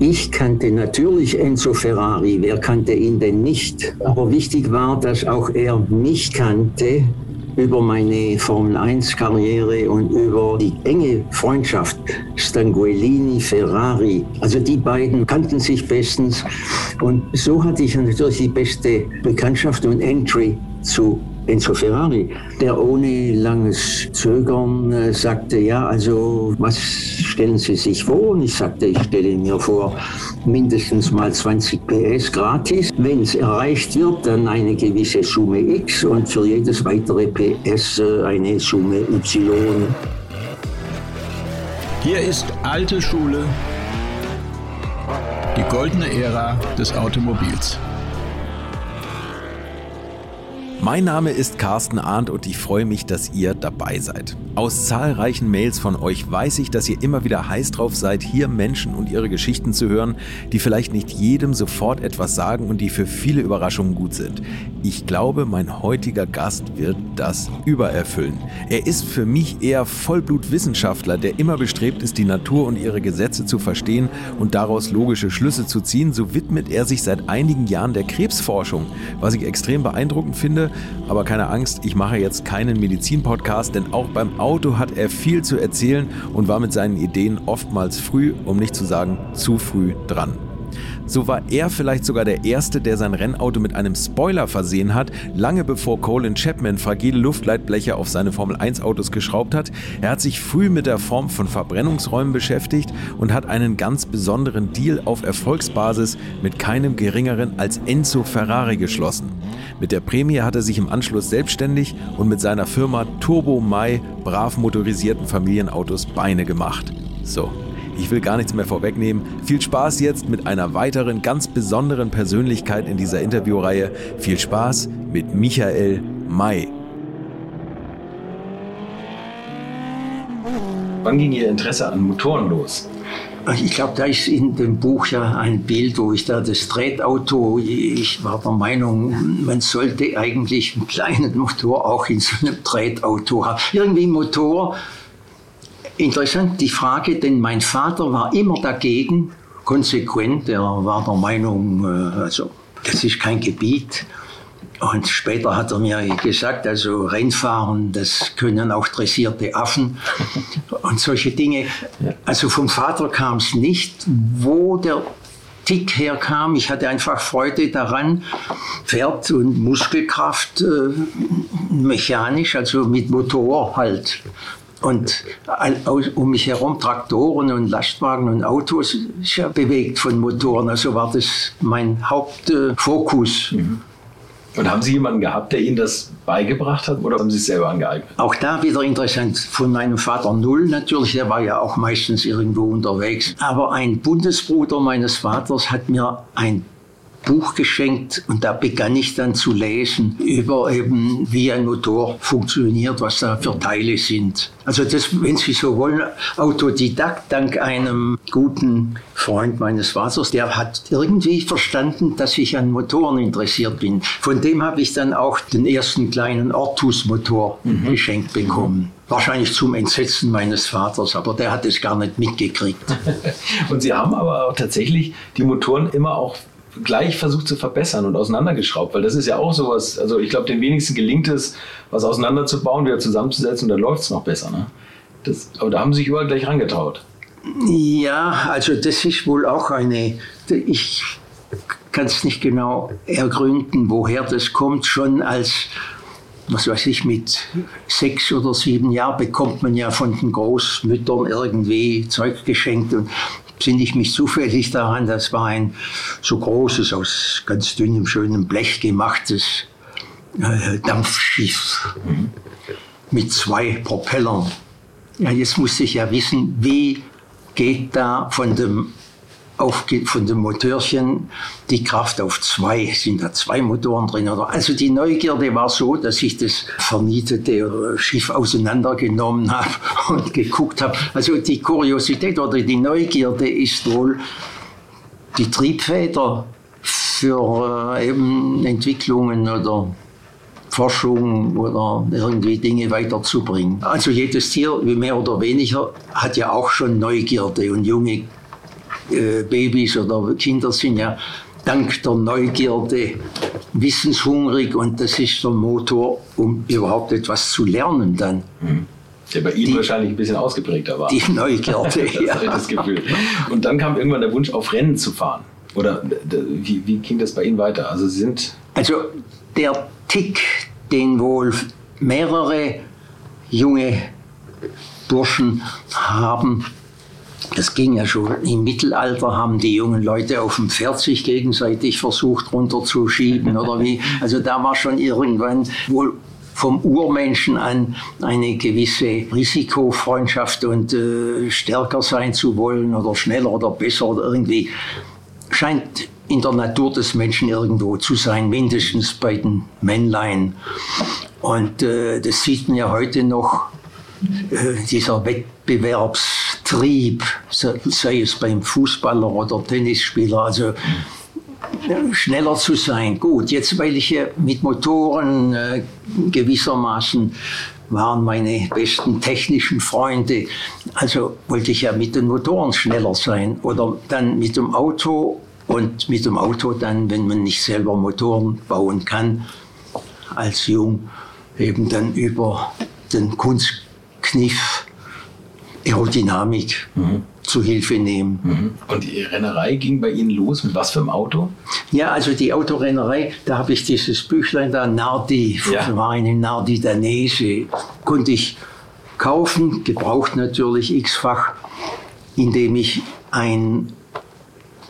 Ich kannte natürlich Enzo Ferrari, wer kannte ihn denn nicht? Aber wichtig war, dass auch er mich kannte über meine Formel-1-Karriere und über die enge Freundschaft Stanguellini-Ferrari. Also die beiden kannten sich bestens und so hatte ich natürlich die beste Bekanntschaft und Entry zu Enzo Ferrari, der ohne langes Zögern äh, sagte, ja, also was stellen Sie sich vor? Und ich sagte, ich stelle mir vor, mindestens mal 20 PS gratis. Wenn es erreicht wird, dann eine gewisse Summe X und für jedes weitere PS äh, eine Summe Y. Hier ist alte Schule, die goldene Ära des Automobils. Mein Name ist Carsten Arndt und ich freue mich, dass ihr dabei seid. Aus zahlreichen Mails von euch weiß ich, dass ihr immer wieder heiß drauf seid, hier Menschen und ihre Geschichten zu hören, die vielleicht nicht jedem sofort etwas sagen und die für viele Überraschungen gut sind. Ich glaube, mein heutiger Gast wird das übererfüllen. Er ist für mich eher Vollblutwissenschaftler, der immer bestrebt ist, die Natur und ihre Gesetze zu verstehen und daraus logische Schlüsse zu ziehen. So widmet er sich seit einigen Jahren der Krebsforschung, was ich extrem beeindruckend finde aber keine Angst, ich mache jetzt keinen Medizin-Podcast, denn auch beim Auto hat er viel zu erzählen und war mit seinen Ideen oftmals früh, um nicht zu sagen zu früh dran. So war er vielleicht sogar der Erste, der sein Rennauto mit einem Spoiler versehen hat, lange bevor Colin Chapman fragile Luftleitbleche auf seine Formel-1-Autos geschraubt hat. Er hat sich früh mit der Form von Verbrennungsräumen beschäftigt und hat einen ganz besonderen Deal auf Erfolgsbasis mit keinem geringeren als Enzo Ferrari geschlossen. Mit der Prämie hat er sich im Anschluss selbstständig und mit seiner Firma Turbo Mai brav motorisierten Familienautos Beine gemacht. So, ich will gar nichts mehr vorwegnehmen. Viel Spaß jetzt mit einer weiteren ganz besonderen Persönlichkeit in dieser Interviewreihe. Viel Spaß mit Michael May. Wann ging Ihr Interesse an Motoren los? Ich glaube, da ist in dem Buch ja ein Bild, wo ich da das Tretauto, ich war der Meinung, man sollte eigentlich einen kleinen Motor auch in so einem Tretauto haben. Irgendwie Motor, Interessant die Frage, denn mein Vater war immer dagegen, konsequent. Er war der Meinung, äh, also das ist kein Gebiet. Und später hat er mir gesagt, also Rennfahren, das können auch dressierte Affen und solche Dinge. Also vom Vater kam es nicht. Wo der Tick herkam, ich hatte einfach Freude daran, Pferd und Muskelkraft äh, mechanisch, also mit Motor halt und um mich herum Traktoren und Lastwagen und Autos ja bewegt von Motoren. Also war das mein Hauptfokus. Mhm. Und haben Sie jemanden gehabt, der Ihnen das beigebracht hat oder haben Sie es selber angeeignet? Auch da wieder interessant. Von meinem Vater Null natürlich, der war ja auch meistens irgendwo unterwegs. Aber ein Bundesbruder meines Vaters hat mir ein Buch geschenkt und da begann ich dann zu lesen über eben, wie ein Motor funktioniert, was da für Teile sind. Also das, wenn Sie so wollen, Autodidakt dank einem guten Freund meines Vaters, der hat irgendwie verstanden, dass ich an Motoren interessiert bin. Von dem habe ich dann auch den ersten kleinen Ortus-Motor mhm. geschenkt bekommen. Wahrscheinlich zum Entsetzen meines Vaters, aber der hat es gar nicht mitgekriegt. Und Sie haben aber auch tatsächlich die Motoren immer auch gleich versucht zu verbessern und auseinandergeschraubt, weil das ist ja auch sowas, also ich glaube, den wenigsten gelingt es, was auseinanderzubauen, wieder zusammenzusetzen und dann läuft es noch besser. Ne? Das, aber da haben sich überall gleich rangetraut. Ja, also das ist wohl auch eine, ich kann es nicht genau ergründen, woher das kommt, schon als was weiß ich, mit sechs oder sieben Jahren bekommt man ja von den Großmüttern irgendwie Zeug geschenkt. Und sinne ich mich zufällig daran, das war ein so großes, aus ganz dünnem, schönem Blech gemachtes äh, Dampfschiff mhm. mit zwei Propellern. Ja, jetzt musste ich ja wissen, wie geht da von dem auf, von dem Motörchen die Kraft auf zwei, sind da zwei Motoren drin. Also die Neugierde war so, dass ich das vernietete Schiff auseinandergenommen habe und geguckt habe. Also die Kuriosität oder die Neugierde ist wohl die Triebfeder für äh, eben Entwicklungen oder Forschung oder irgendwie Dinge weiterzubringen. Also jedes Tier, mehr oder weniger, hat ja auch schon Neugierde und junge äh, Babys oder Kinder sind ja dank der Neugierde wissenshungrig und das ist der Motor, um überhaupt etwas zu lernen dann. Mhm. Der bei Ihnen die, wahrscheinlich ein bisschen ausgeprägter war. Die Neugierde, ja. das Gefühl. Und dann kam irgendwann der Wunsch, auf Rennen zu fahren. Oder wie, wie ging das bei Ihnen weiter? Also Sie sind... Also der Tick, den wohl mehrere junge Burschen haben, das ging ja schon im Mittelalter, haben die jungen Leute auf dem Pferd sich gegenseitig versucht runterzuschieben oder wie. Also da war schon irgendwann wohl vom Urmenschen an eine gewisse Risikofreundschaft und äh, stärker sein zu wollen oder schneller oder besser oder irgendwie scheint in der Natur des Menschen irgendwo zu sein, mindestens bei den Männlein. Und äh, das sieht man ja heute noch, dieser Wettbewerbstrieb, sei es beim Fußballer oder Tennisspieler, also schneller zu sein. Gut, jetzt weil ich mit Motoren äh, gewissermaßen waren meine besten technischen Freunde. Also wollte ich ja mit den Motoren schneller sein oder dann mit dem Auto und mit dem Auto dann, wenn man nicht selber Motoren bauen kann, als Jung eben dann über den Kunstkniff Aerodynamik mhm. zu Hilfe nehmen. Mhm. Und die Rennerei ging bei Ihnen los mit was für einem Auto? Ja, also die Autorennerei, da habe ich dieses Büchlein da, Nardi, ja. war eine Nardi Danese, konnte ich kaufen, gebraucht natürlich x-fach, indem ich ein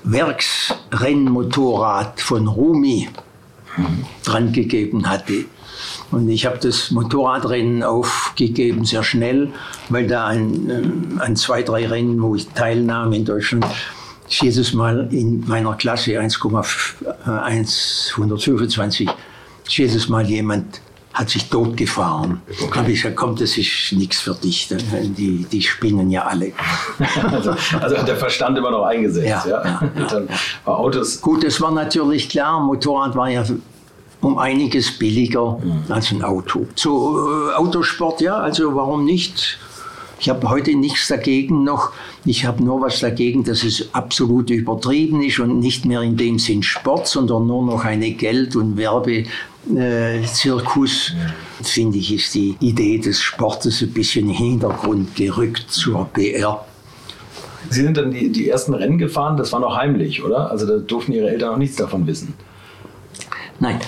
Werksrennmotorrad von Rumi mhm. dran gegeben hatte. Und ich habe das Motorradrennen aufgegeben, sehr schnell, weil da äh, an zwei, drei Rennen, wo ich teilnahm in Deutschland, ist jedes Mal in meiner Klasse 1,125, ist jedes Mal jemand hat sich totgefahren. Okay. habe ich gesagt, komm, das ist nichts für dich. Die, die spinnen ja alle. also, also, der Verstand immer noch eingesetzt. Ja, ja? ja, ja. Autos. Gut, das war natürlich klar. Motorrad war ja um einiges billiger mhm. als ein Auto. So äh, Autosport, ja, also warum nicht? Ich habe heute nichts dagegen noch. Ich habe nur was dagegen, dass es absolut übertrieben ist und nicht mehr in dem Sinn Sport, sondern nur noch eine Geld- und Werbezirkus. Äh, Finde ich, ist die Idee des Sportes ein bisschen in den Hintergrund gerückt zur PR. Sie sind dann die, die ersten Rennen gefahren, das war noch heimlich, oder? Also da durften Ihre Eltern noch nichts davon wissen. Nein,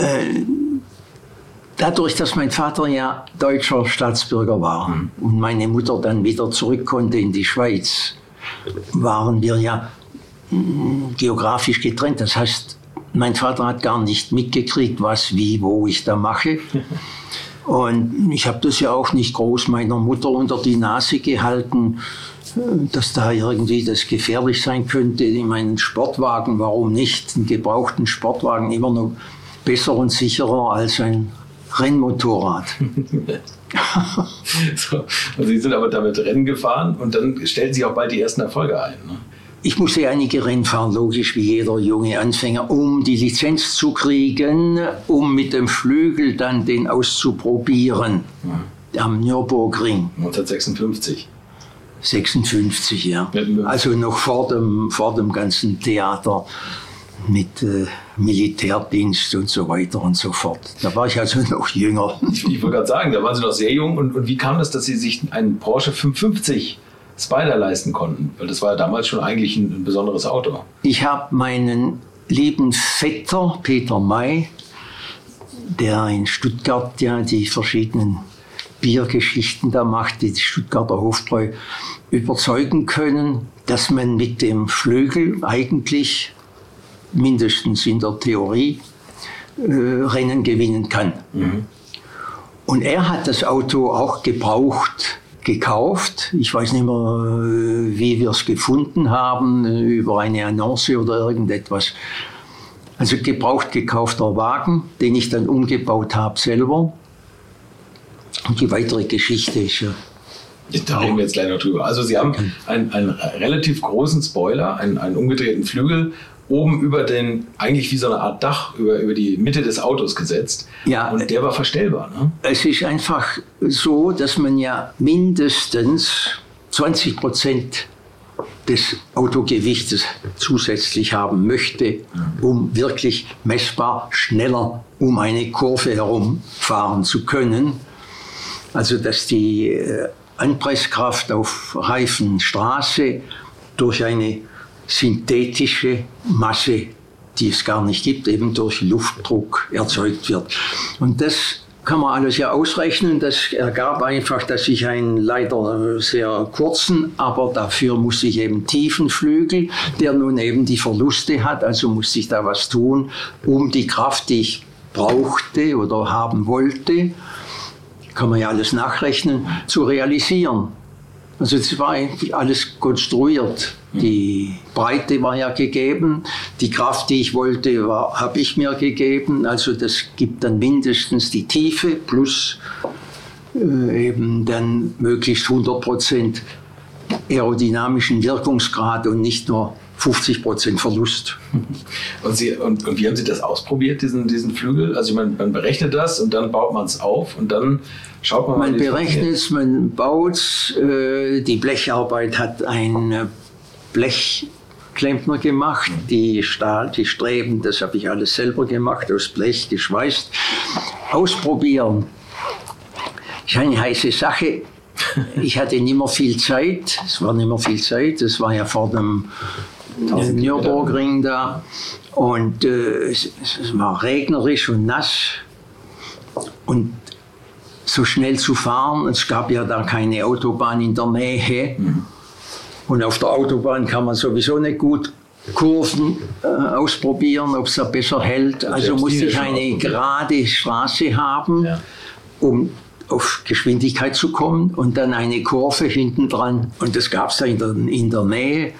äh, dadurch, dass mein Vater ja deutscher Staatsbürger war mhm. und meine Mutter dann wieder zurück konnte in die Schweiz, waren wir ja mm, geografisch getrennt. Das heißt, mein Vater hat gar nicht mitgekriegt, was, wie, wo ich da mache. Und ich habe das ja auch nicht groß meiner Mutter unter die Nase gehalten, äh, dass da irgendwie das gefährlich sein könnte. In meinen Sportwagen, warum nicht? Einen gebrauchten Sportwagen immer noch besser und sicherer als ein Rennmotorrad. so, also Sie sind aber damit Rennen gefahren und dann stellen Sie auch bald die ersten Erfolge ein. Ne? Ich musste einige Rennen fahren, logisch wie jeder junge Anfänger, um die Lizenz zu kriegen, um mit dem Flügel dann den auszuprobieren. Ja. Am Nürburgring. 1956. 56, ja. Also noch vor dem, vor dem ganzen Theater mit äh, Militärdienst und so weiter und so fort. Da war ich also noch jünger. Ich, ich wollte gerade sagen, da waren Sie noch sehr jung. Und, und wie kam es, dass Sie sich einen Porsche 550 Spider leisten konnten? Weil das war ja damals schon eigentlich ein, ein besonderes Auto. Ich habe meinen lieben Vetter Peter May, der in Stuttgart ja die verschiedenen Biergeschichten da macht, die Stuttgarter Hofbräu, überzeugen können, dass man mit dem Flügel eigentlich mindestens in der Theorie, äh, Rennen gewinnen kann. Mhm. Und er hat das Auto auch gebraucht gekauft. Ich weiß nicht mehr, äh, wie wir es gefunden haben, äh, über eine Annonce oder irgendetwas. Also gebraucht gekaufter Wagen, den ich dann umgebaut habe selber. Und die weitere Geschichte ist ja. Da reden wir jetzt gleich noch drüber. Also Sie haben einen, einen relativ großen Spoiler, einen, einen umgedrehten Flügel oben über den, eigentlich wie so eine Art Dach über, über die Mitte des Autos gesetzt. Ja. Und der war verstellbar. Ne? Es ist einfach so, dass man ja mindestens 20 Prozent des Autogewichtes zusätzlich haben möchte, um wirklich messbar schneller um eine Kurve herumfahren zu können. Also dass die äh, Anpresskraft auf Reifenstraße durch eine synthetische Masse, die es gar nicht gibt, eben durch Luftdruck erzeugt wird. Und das kann man alles ja ausrechnen. Das ergab einfach, dass ich einen leider sehr kurzen, aber dafür musste ich eben tiefen Flügel, der nun eben die Verluste hat. Also musste ich da was tun, um die Kraft, die ich brauchte oder haben wollte, kann man ja alles nachrechnen, zu realisieren. Also es war eigentlich alles konstruiert. Die Breite war ja gegeben, die Kraft, die ich wollte, habe ich mir gegeben. Also das gibt dann mindestens die Tiefe plus äh, eben dann möglichst 100 Prozent aerodynamischen Wirkungsgrad und nicht nur 50 Prozent Verlust. Und, Sie, und, und, wie haben Sie das ausprobiert, diesen, diesen Flügel? Also man, man berechnet das und dann baut man es auf und dann schaut man. Man berechnet es, man baut es. Äh, die Blecharbeit hat ein Blechklempner gemacht, die Stahl, die Streben, das habe ich alles selber gemacht, aus Blech geschweißt. Ausprobieren. Das ist eine heiße Sache. Ich hatte nicht mehr viel Zeit, es war nicht mehr viel Zeit, es war ja vor dem Nürburgring da. Und äh, es, es, war regnerisch und nass. Und so schnell zu fahren, es gab ja da keine Autobahn in der Nähe. Mhm. Und auf der Autobahn kann man sowieso nicht gut Kurven äh, ausprobieren, ob es da besser hält. Also musste ich eine gerade Straße haben, ja. um auf Geschwindigkeit zu kommen und dann eine Kurve hinten dran. Und das gab es da in der, in der Nähe.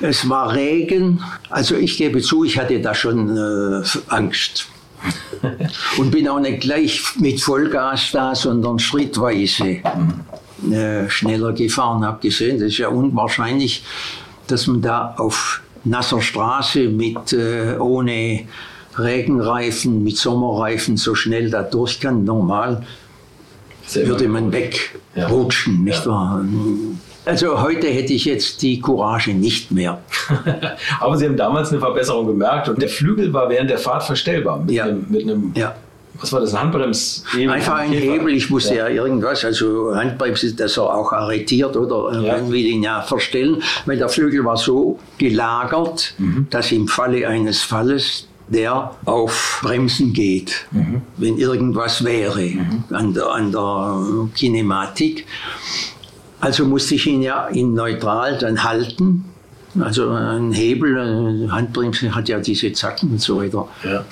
Es war Regen, also ich gebe zu, ich hatte da schon äh, Angst. Und bin auch nicht gleich mit Vollgas da, sondern schrittweise äh, schneller gefahren. Habe gesehen, das ist ja unwahrscheinlich, dass man da auf nasser Straße mit äh, ohne Regenreifen, mit Sommerreifen so schnell da durch kann. Normal würde man wegrutschen, ja. nicht ja. wahr? Also heute hätte ich jetzt die Courage nicht mehr. Aber Sie haben damals eine Verbesserung gemerkt und der Flügel war während der Fahrt verstellbar mit, ja. einem, mit einem ja. Was war das? Handbrems? Einfach ein Hebel, ich musste ja. ja. irgendwas, also Handbremse, dass er auch arretiert oder ja. man will ihn ja verstellen, weil der Flügel war so gelagert, mhm. dass im Falle eines Falles der auf Bremsen geht, mhm. wenn irgendwas wäre mhm. an, der, an der Kinematik. Also musste ich ihn ja in neutral dann halten. Also ein Hebel, eine Handbremse hat ja diese Zacken und so weiter. Ja.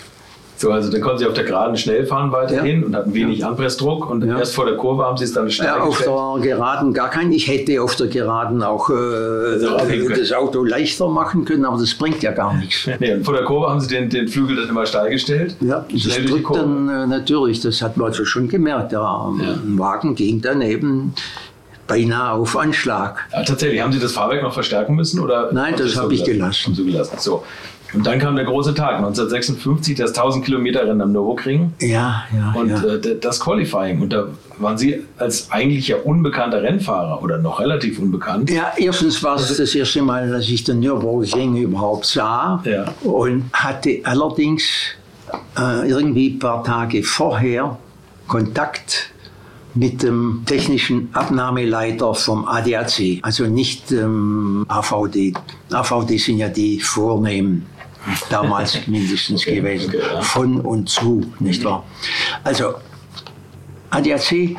So, also dann konnten Sie auf der Geraden schnell fahren weiterhin ja. und hatten wenig ja. Anpressdruck und ja. erst vor der Kurve haben Sie es dann schnell Ja, auf der Geraden gar keinen. Ich hätte auf der Geraden auch äh, das Auto leichter machen können, aber das bringt ja gar nichts. Nee, vor der Kurve haben Sie den, den Flügel dann immer steil gestellt? Ja, das drückt dann äh, natürlich, das hat man also schon gemerkt. Der Wagen ging dann eben beinahe auf Anschlag. Ja, tatsächlich, haben Sie das Fahrwerk noch verstärken müssen? Oder Nein, das habe ich gelassen. Gelassen. So. Und dann kam der große Tag, 1956, das 1000 Kilometer Rennen am Nürburgring. Ja, ja. Und ja. Äh, das Qualifying. Und da waren Sie als eigentlich ja unbekannter Rennfahrer oder noch relativ unbekannt. Ja, erstens war es das erste Mal, dass ich den Nürburgring überhaupt sah. Ja. Und hatte allerdings äh, irgendwie ein paar Tage vorher Kontakt mit dem technischen Abnahmeleiter vom ADAC, also nicht ähm, AVD. AVD sind ja die Vornehmen damals mindestens gewesen, von und zu, nicht wahr? Also ADAC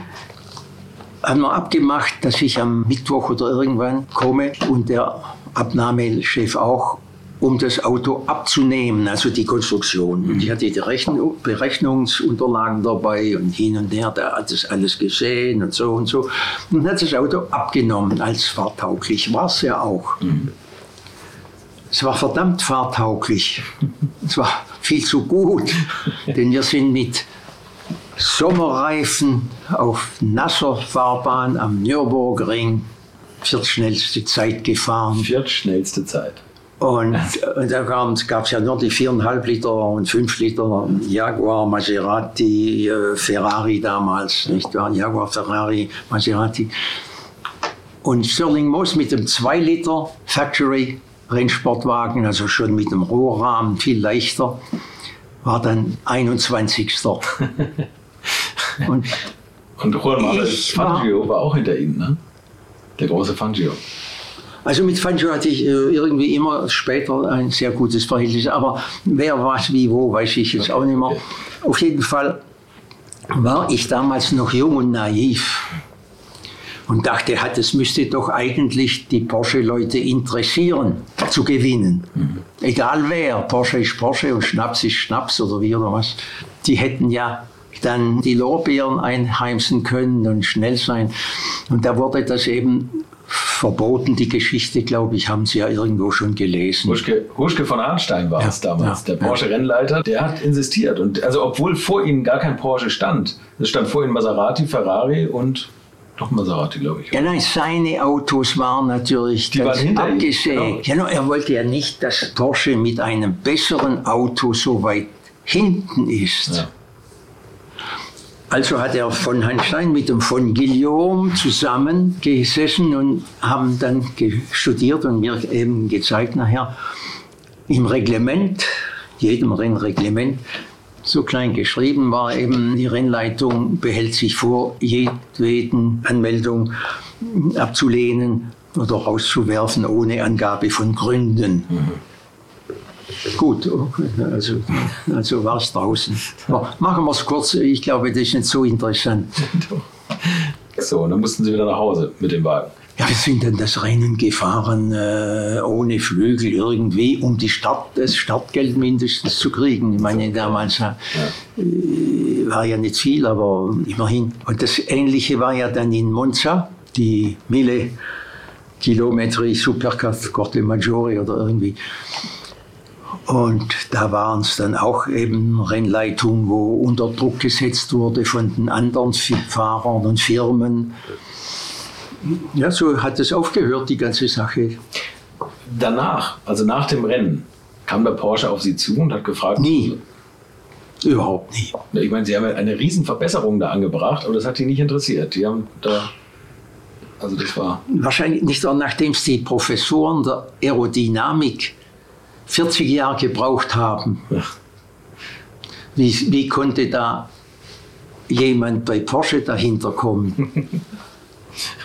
haben wir abgemacht, dass ich am Mittwoch oder irgendwann komme und der Abnahmechef auch um das Auto abzunehmen, also die Konstruktion. Und ich hatte die Rechnung, Berechnungsunterlagen dabei und hin und her, der hat das alles gesehen und so und so. Und hat das Auto abgenommen als fahrtauglich, war es ja auch. Mhm. Es war verdammt fahrtauglich. es war viel zu gut, denn wir sind mit Sommerreifen auf nasser Fahrbahn am Nürburgring viertschnellste Zeit gefahren. Viertschnellste Zeit. Und, und da gab es ja nur die 4,5 Liter und 5 Liter Jaguar, Maserati, äh, Ferrari damals, nicht wahr? Jaguar, Ferrari, Maserati. Und Stirling Moss mit dem 2 Liter Factory Rennsportwagen, also schon mit dem Rohrrahmen viel leichter, war dann 21. und und Juan Manuel Fangio war auch hinter ihm, ne? Der große Fangio. Also mit Fangio hatte ich äh, irgendwie immer später ein sehr gutes Verhältnis, aber wer was wie wo, weiß ich jetzt auch nicht mehr. Auf jeden Fall war ich damals noch jung und naiv und dachte, das müsste doch eigentlich die Porsche-Leute interessieren, zu gewinnen. Mhm. Egal wer, Porsche ist Porsche und Schnaps ist Schnaps oder wie oder was. Die hätten ja dann die Lorbeeren einheimsen können und schnell sein. Und da wurde das eben verboten, die Geschichte, glaube ich, haben Sie ja irgendwo schon gelesen. Huschke, Huschke von Arnstein war ja, es damals, ja, der Porsche-Rennleiter, der hat insistiert. Und also obwohl vor ihnen gar kein Porsche stand, es stand vor ihnen Maserati, Ferrari und doch Maserati, glaube ich. Ja, nein, seine Autos waren natürlich Die waren abgesägt. Genau. Ja, er wollte ja nicht, dass Porsche mit einem besseren Auto so weit hinten ist. Ja. Also hat er von Hanstein mit dem von Guillaume zusammengesessen und haben dann studiert und mir eben gezeigt nachher im Reglement, jedem Rennreglement, so klein geschrieben war eben, die Rennleitung behält sich vor, jedweden Anmeldung abzulehnen oder rauszuwerfen ohne Angabe von Gründen. Mhm. Gut, also, also war es draußen. machen wir es kurz, ich glaube, das ist nicht so interessant. So, dann mussten Sie wieder nach Hause mit dem Wagen. Ja, wir sind dann das Rennen gefahren äh, ohne Flügel irgendwie, um die Start, das Startgeld mindestens zu kriegen. Ich meine, damals äh, war ja nicht viel, aber immerhin. Und das Ähnliche war ja dann in Monza, die Mille Kilometri Supercat Corte Maggiore oder irgendwie. Und da waren es dann auch eben Rennleitungen, wo unter Druck gesetzt wurde von den anderen Fahrern und Firmen. Ja, so hat es aufgehört, die ganze Sache. Danach, also nach dem Rennen, kam der Porsche auf Sie zu und hat gefragt? Nie. Überhaupt nie. Ich meine, Sie haben eine Riesenverbesserung da angebracht, aber das hat die nicht interessiert. Die haben da also das war. Wahrscheinlich nicht, nachdem es die Professoren der Aerodynamik 40 Jahre gebraucht haben. Wie, wie konnte da jemand bei Porsche dahinter kommen?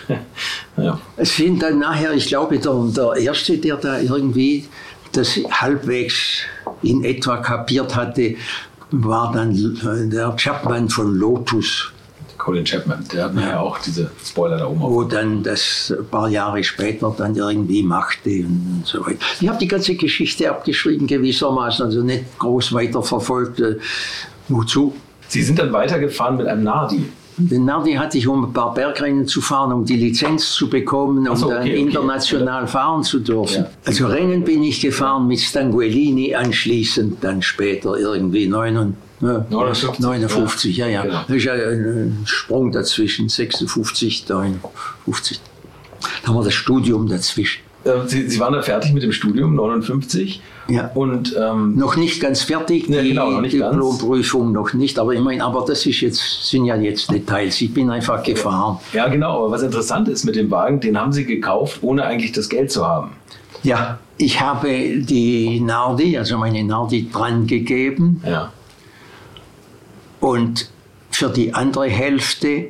ja. Es sind dann nachher, ich glaube, der, der Erste, der da irgendwie das halbwegs in etwa kapiert hatte, war dann der Chapman von Lotus. Colin Chapman, der hat ja auch diese Spoiler da oben. Wo dann das ein paar Jahre später dann irgendwie machte und so weiter. Ich habe die ganze Geschichte abgeschrieben gewissermaßen, also nicht groß weiterverfolgt. Äh, wozu? Sie sind dann weitergefahren mit einem Nardi. Den Nardi hatte ich, um ein paar Bergrennen zu fahren, um die Lizenz zu bekommen, um so, okay, dann okay. international fahren zu dürfen. Ja. Also Rennen bin ich gefahren mit Stanguellini, anschließend dann später irgendwie 99. Ja, 59, ja, ja. ja. Genau. Das ist ja ein Sprung dazwischen, 56, 59. Da haben wir das Studium dazwischen. Ähm, Sie, Sie waren da fertig mit dem Studium, 59. Ja. Und, ähm, noch nicht ganz fertig, die ja, genau, noch nicht Diplomprüfung noch nicht, aber immerhin, aber das ist jetzt, sind ja jetzt Details. Ich bin einfach gefahren. Ja, genau, aber was interessant ist mit dem Wagen, den haben Sie gekauft, ohne eigentlich das Geld zu haben. Ja, ich habe die Nardi, also meine Nardi dran gegeben. Ja und für die andere Hälfte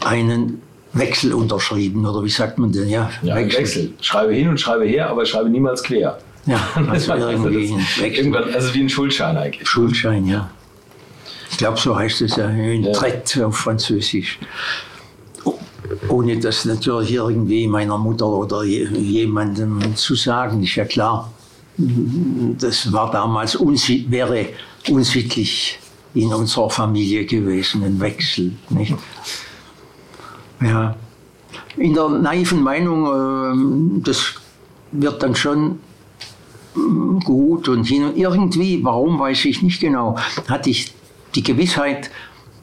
einen Wechsel unterschrieben, oder wie sagt man denn? Ja, ja Wechsel. Wechsel. Schreibe hin und schreibe her, aber schreibe niemals quer. Ja, also irgendwie ein Wechsel. Also wie ein Schuldschein eigentlich. Schuldschein, ja. Ich glaube, so heißt es ja, ein ja. Trait auf Französisch. Ohne das natürlich irgendwie meiner Mutter oder jemandem zu sagen, ist ja klar. Das war damals wäre unsittlich in unserer Familie gewesen, ein Wechsel. Nicht? Ja. In der naiven Meinung, äh, das wird dann schon mm, gut und und irgendwie, warum weiß ich nicht genau, hatte ich die Gewissheit,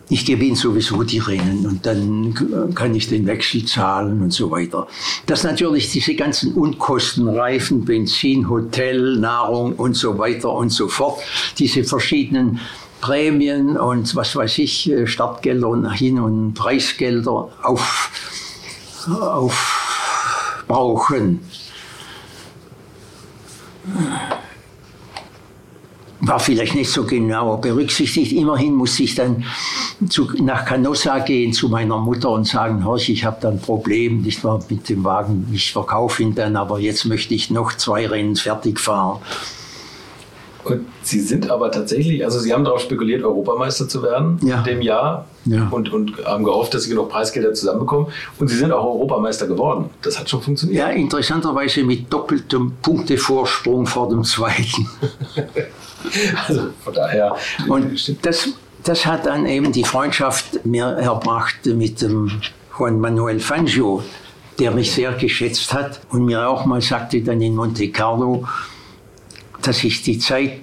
ich gewinne sowieso die Rennen und dann kann ich den Wechsel zahlen und so weiter. Dass natürlich diese ganzen Unkosten, Reifen, Benzin, Hotel, Nahrung und so weiter und so fort, diese verschiedenen Prämien und was weiß ich, äh, Startgelder und Hin- und Preisgelder auf, aufbrauchen. War vielleicht nicht so genau berücksichtigt. Immerhin musste ich dann zu, nach Canossa gehen zu meiner Mutter und sagen, Horch, ich habe da ein Problem, nicht wahr, mit dem Wagen, ich verkaufe ihn dann, aber jetzt möchte ich noch zwei Rennen fertig fahren. Und Sie sind aber tatsächlich, also Sie haben darauf spekuliert, Europameister zu werden Ja. in dem Jahr Ja. und, und haben gehofft, dass Sie genug Preisgelder zusammenbekommen. Und Sie sind auch Europameister geworden. Das hat schon funktioniert. Ja, interessanterweise mit doppeltem Punktevorsprung vor dem zweiten. Also von daher. Und das, das hat dann eben die Freundschaft mir erbracht mit dem Juan Manuel Fangio, der mich sehr geschätzt hat und mir auch mal sagte dann in Monte Carlo, dass ich die Zeit,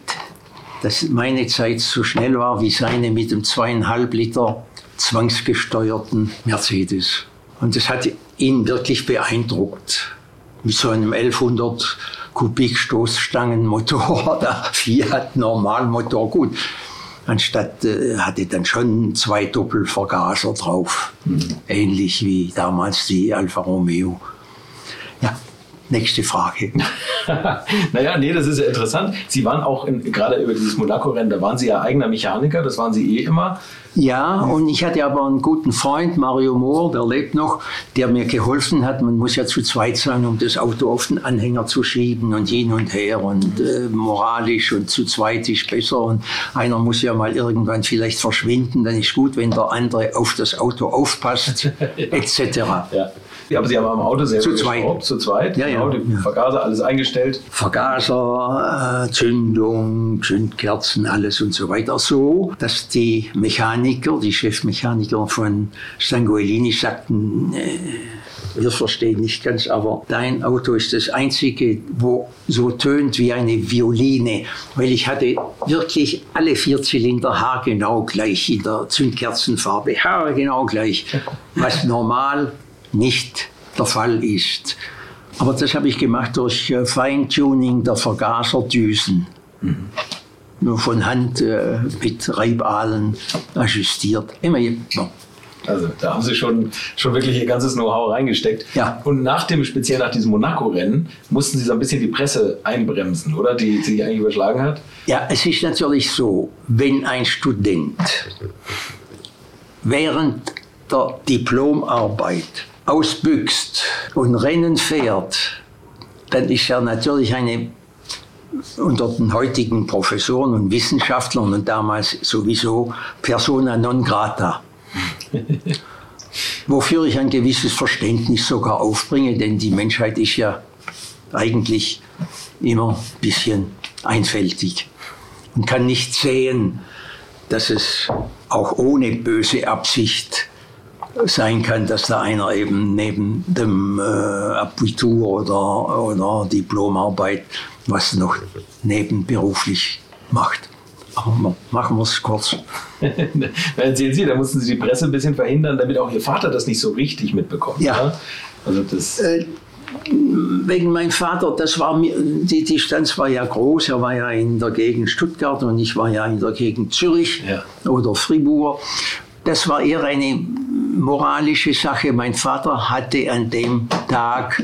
dass meine Zeit so schnell war wie seine mit dem zweieinhalb Liter zwangsgesteuerten Mercedes. Und das hat ihn wirklich beeindruckt. Mit so einem 1100 Kubik Stoßstangenmotor, der Fiat Normalmotor, gut. Anstatt äh, hatte dann schon zwei Doppelvergaser drauf. Ähnlich wie damals die Alfa Romeo. Nächste Frage. naja, nee, das ist ja interessant. Sie waren auch in, gerade über dieses Monaco-Rennen, da waren Sie ja eigener Mechaniker, das waren Sie eh immer. Ja, und ich hatte aber einen guten Freund, Mario Mohr, der lebt noch, der mir geholfen hat. Man muss ja zu zweit sein, um das Auto auf den Anhänger zu schieben und hin und her und äh, moralisch und zu zweit ist besser. Und einer muss ja mal irgendwann vielleicht verschwinden, dann ist gut, wenn der andere auf das Auto aufpasst, etc. Ja. Ja. Aber Sie haben am Auto selber Zu zweit. geschraubt, zu zweit. Ja, ja. genau, die Ja. Vergaser, alles eingestellt. Vergaser, äh, Zündung, Zündkerzen, alles und so weiter. So, dass die Mechaniker, die Chefmechaniker von Sanguellini sagten, äh, wir verstehen nicht ganz, aber dein Auto ist das einzige, wo so tönt wie eine Violine, weil ich hatte wirklich alle vier Zylinder haargenau gleich in der Zündkerzenfarbe, haargenau gleich, was normal nicht der Fall ist. Aber das habe ich gemacht durch äh, Feintuning der Vergaserdüsen. Nur von Hand äh, mit Reibalen ajustiert. Immer ja. Also da haben Sie schon, schon wirklich Ihr ganzes Know-how reingesteckt. Ja. Und nach dem, speziell nach diesem Monaco-Rennen, mussten Sie so ein bisschen die Presse einbremsen, oder? Die die sich eigentlich überschlagen hat. Ja, es ist natürlich so, wenn ein Student während der Diplomarbeit ausbüchst und Rennen fährt, dann ist er natürlich eine unter den heutigen Professoren und Wissenschaftlern und damals sowieso persona non grata. Wofür ich ein gewisses Verständnis sogar aufbringe, denn die Menschheit ist ja eigentlich immer ein bisschen einfältig und kann nicht sehen, dass es auch ohne böse Absicht sein kann, dass da einer eben neben dem äh, Abitur oder, oder Diplomarbeit was noch nebenberuflich macht. Aber machen wir es kurz. Erzählen Sie, da mussten Sie die Presse ein bisschen verhindern, damit auch Ihr Vater das nicht so richtig mitbekommt. Ja. Also das. Äh, wegen meinem Vater, das war mir, die Distanz war ja groß, er war ja in der Gegend Stuttgart und ich war ja in der Gegend Zürich Ja. oder Fribourg. Das war eher eine moralische Sache. Mein Vater hatte an dem Tag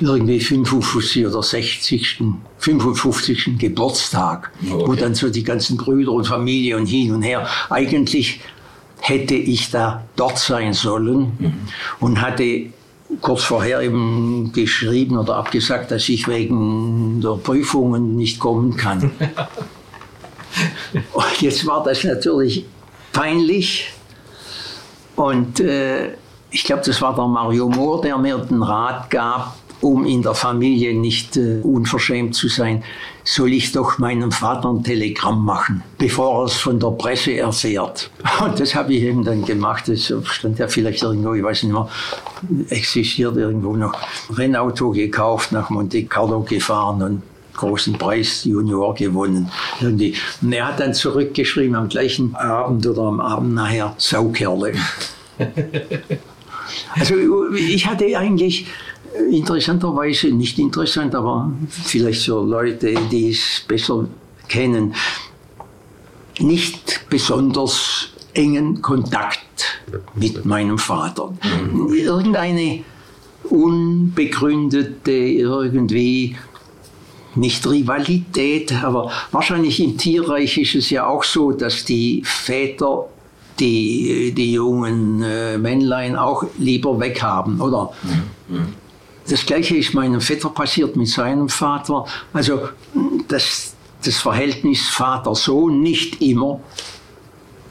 irgendwie 55 oder 60. 55. Geburtstag, wo Okay. dann so die ganzen Brüder und Familie und hin und her. Eigentlich hätte ich da dort sein sollen und hatte kurz vorher eben geschrieben oder abgesagt, dass ich wegen der Prüfungen nicht kommen kann. Und jetzt war das natürlich peinlich und äh, ich glaube, das war der Mario Mohr, der mir den Rat gab, um in der Familie nicht äh, unverschämt zu sein, soll ich doch meinem Vater ein Telegramm machen, bevor er es von der Presse erfährt. Und das habe ich eben dann gemacht. Das stand ja vielleicht irgendwo, ich weiß nicht mehr, existiert irgendwo noch. Rennauto gekauft, nach Monte Carlo gefahren und großen Preis Junior gewonnen. Irgendwie. Und er hat dann zurückgeschrieben am gleichen Abend oder am Abend nachher, Saukerle. Also ich hatte eigentlich äh, interessanterweise, nicht interessant, aber vielleicht für Leute, die es besser kennen, nicht besonders engen Kontakt mit meinem Vater. Irgendeine unbegründete, irgendwie nicht Rivalität, aber wahrscheinlich im Tierreich ist es ja auch so, dass die Väter die, die jungen äh, Männlein auch lieber weghaben, oder? Mhm. Das gleiche ist meinem Vetter passiert mit seinem Vater. Also das, das Verhältnis Vater-Sohn nicht immer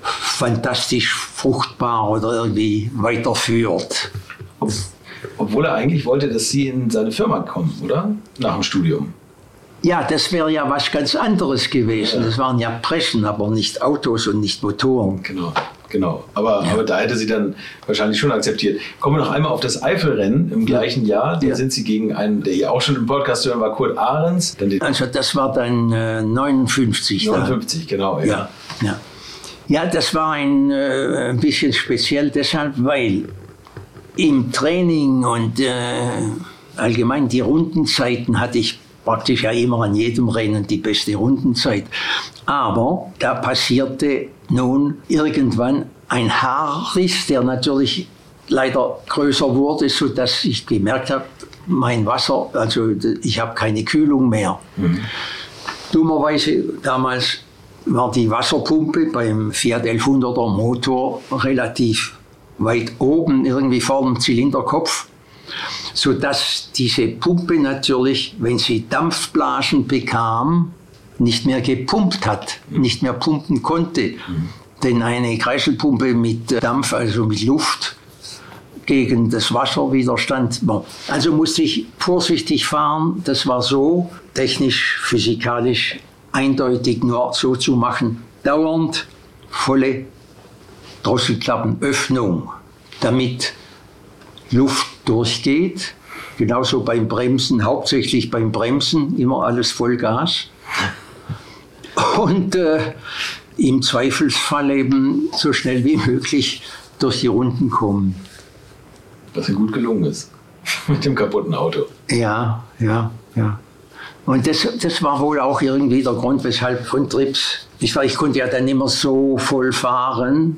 fantastisch fruchtbar oder irgendwie weiterführt. Obwohl er eigentlich wollte, dass Sie in seine Firma kommen, oder? Nach dem Studium. Ja, das wäre ja was ganz anderes gewesen. Ja. Das waren ja Pressen, aber nicht Autos und nicht Motoren. Genau. Genau, aber, ja. aber da hätte sie dann wahrscheinlich schon akzeptiert. Kommen wir noch einmal auf das Eifelrennen im gleichen Jahr. Da ja. sind sie gegen einen, der ja auch schon im Podcast hören war, Kurt Ahrens. also das war dann äh, 59. 59, da. genau. Ja. ja. Ja. ja, das war ein, äh, ein bisschen speziell deshalb, weil im Training und äh, allgemein die Rundenzeiten hatte ich praktisch ja immer an jedem Rennen die beste Rundenzeit. Aber da passierte nun irgendwann ein Haarriss, der natürlich leider größer wurde, so dass ich gemerkt habe, mein Wasser, also ich habe keine Kühlung mehr. Mhm. Dummerweise damals war die Wasserpumpe beim Fiat 1100er Motor relativ weit oben, irgendwie vor dem Zylinderkopf, so dass diese Pumpe natürlich, wenn sie Dampfblasen bekam, nicht mehr gepumpt hat, nicht mehr pumpen konnte. Denn eine Kreiselpumpe mit Dampf, also mit Luft, gegen das Wasser widerstand. Also musste ich vorsichtig fahren. Das war so technisch, physikalisch eindeutig nur so zu machen. Dauernd volle Drosselklappenöffnung, damit Luft durchgeht. Genauso beim Bremsen, hauptsächlich beim Bremsen, immer alles Vollgas und äh, im Zweifelsfall eben so schnell wie möglich durch die Runden kommen. Was ja gut gelungen ist mit dem kaputten Auto. Ja, ja, ja. Und das, das war wohl auch irgendwie der Grund, weshalb von Trips, ich, war, ich konnte ja dann immer so voll fahren.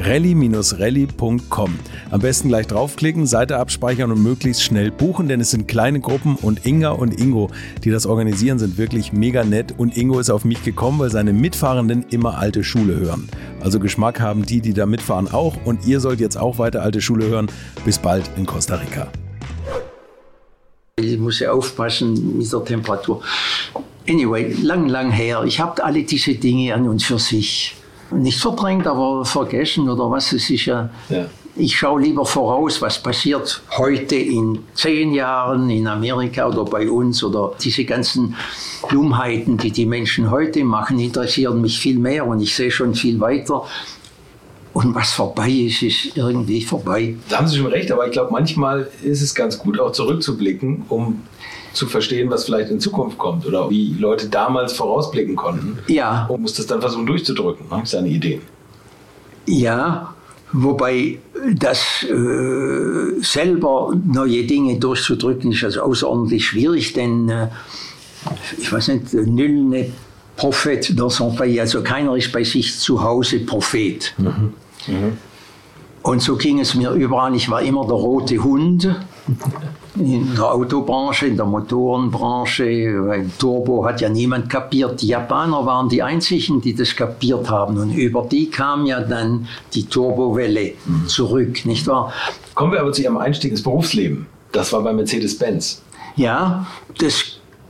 rally-rally.com. Am besten gleich draufklicken, Seite abspeichern und möglichst schnell buchen, denn es sind kleine Gruppen und Inga und Ingo, die das organisieren, sind wirklich mega nett und Ingo ist auf mich gekommen, weil seine Mitfahrenden immer alte Schule hören. Also Geschmack haben die, die da mitfahren auch und ihr sollt jetzt auch weiter alte Schule hören. Bis bald in Costa Rica. Ich muss ja aufpassen mit der Temperatur. Anyway, lang, lang her. Ich habe alle diese Dinge an und für sich nicht verdrängt, aber vergessen oder was. Es ist ja, ja. Ich schaue lieber voraus, was passiert heute in zehn Jahren in Amerika oder bei uns oder diese ganzen Dummheiten, die die Menschen heute machen, interessieren mich viel mehr und ich sehe schon viel weiter. Und was vorbei ist, ist irgendwie vorbei. Da haben Sie schon recht, aber ich glaube, manchmal ist es ganz gut, auch zurückzublicken, um zu verstehen, was vielleicht in Zukunft kommt oder wie Leute damals vorausblicken konnten. Ja. Und muss das dann versuchen durchzudrücken, ne? seine Ideen. Ja, wobei das äh, selber neue Dinge durchzudrücken ist also außerordentlich schwierig, denn äh, ich weiß nicht, nul n'est prophète dans son pays, also keiner ist bei sich zu Hause Prophet. Mhm. Mhm. Und so ging es mir überall. Ich war immer der rote Hund in der Autobranche, in der Motorenbranche. Weil Turbo hat ja niemand kapiert. Die Japaner waren die einzigen, die das kapiert haben. Und über die kam ja dann die Turbowelle zurück, nicht wahr? Kommen wir aber zu Ihrem Einstieg ins Berufsleben. Das war bei Mercedes-Benz. Ja, das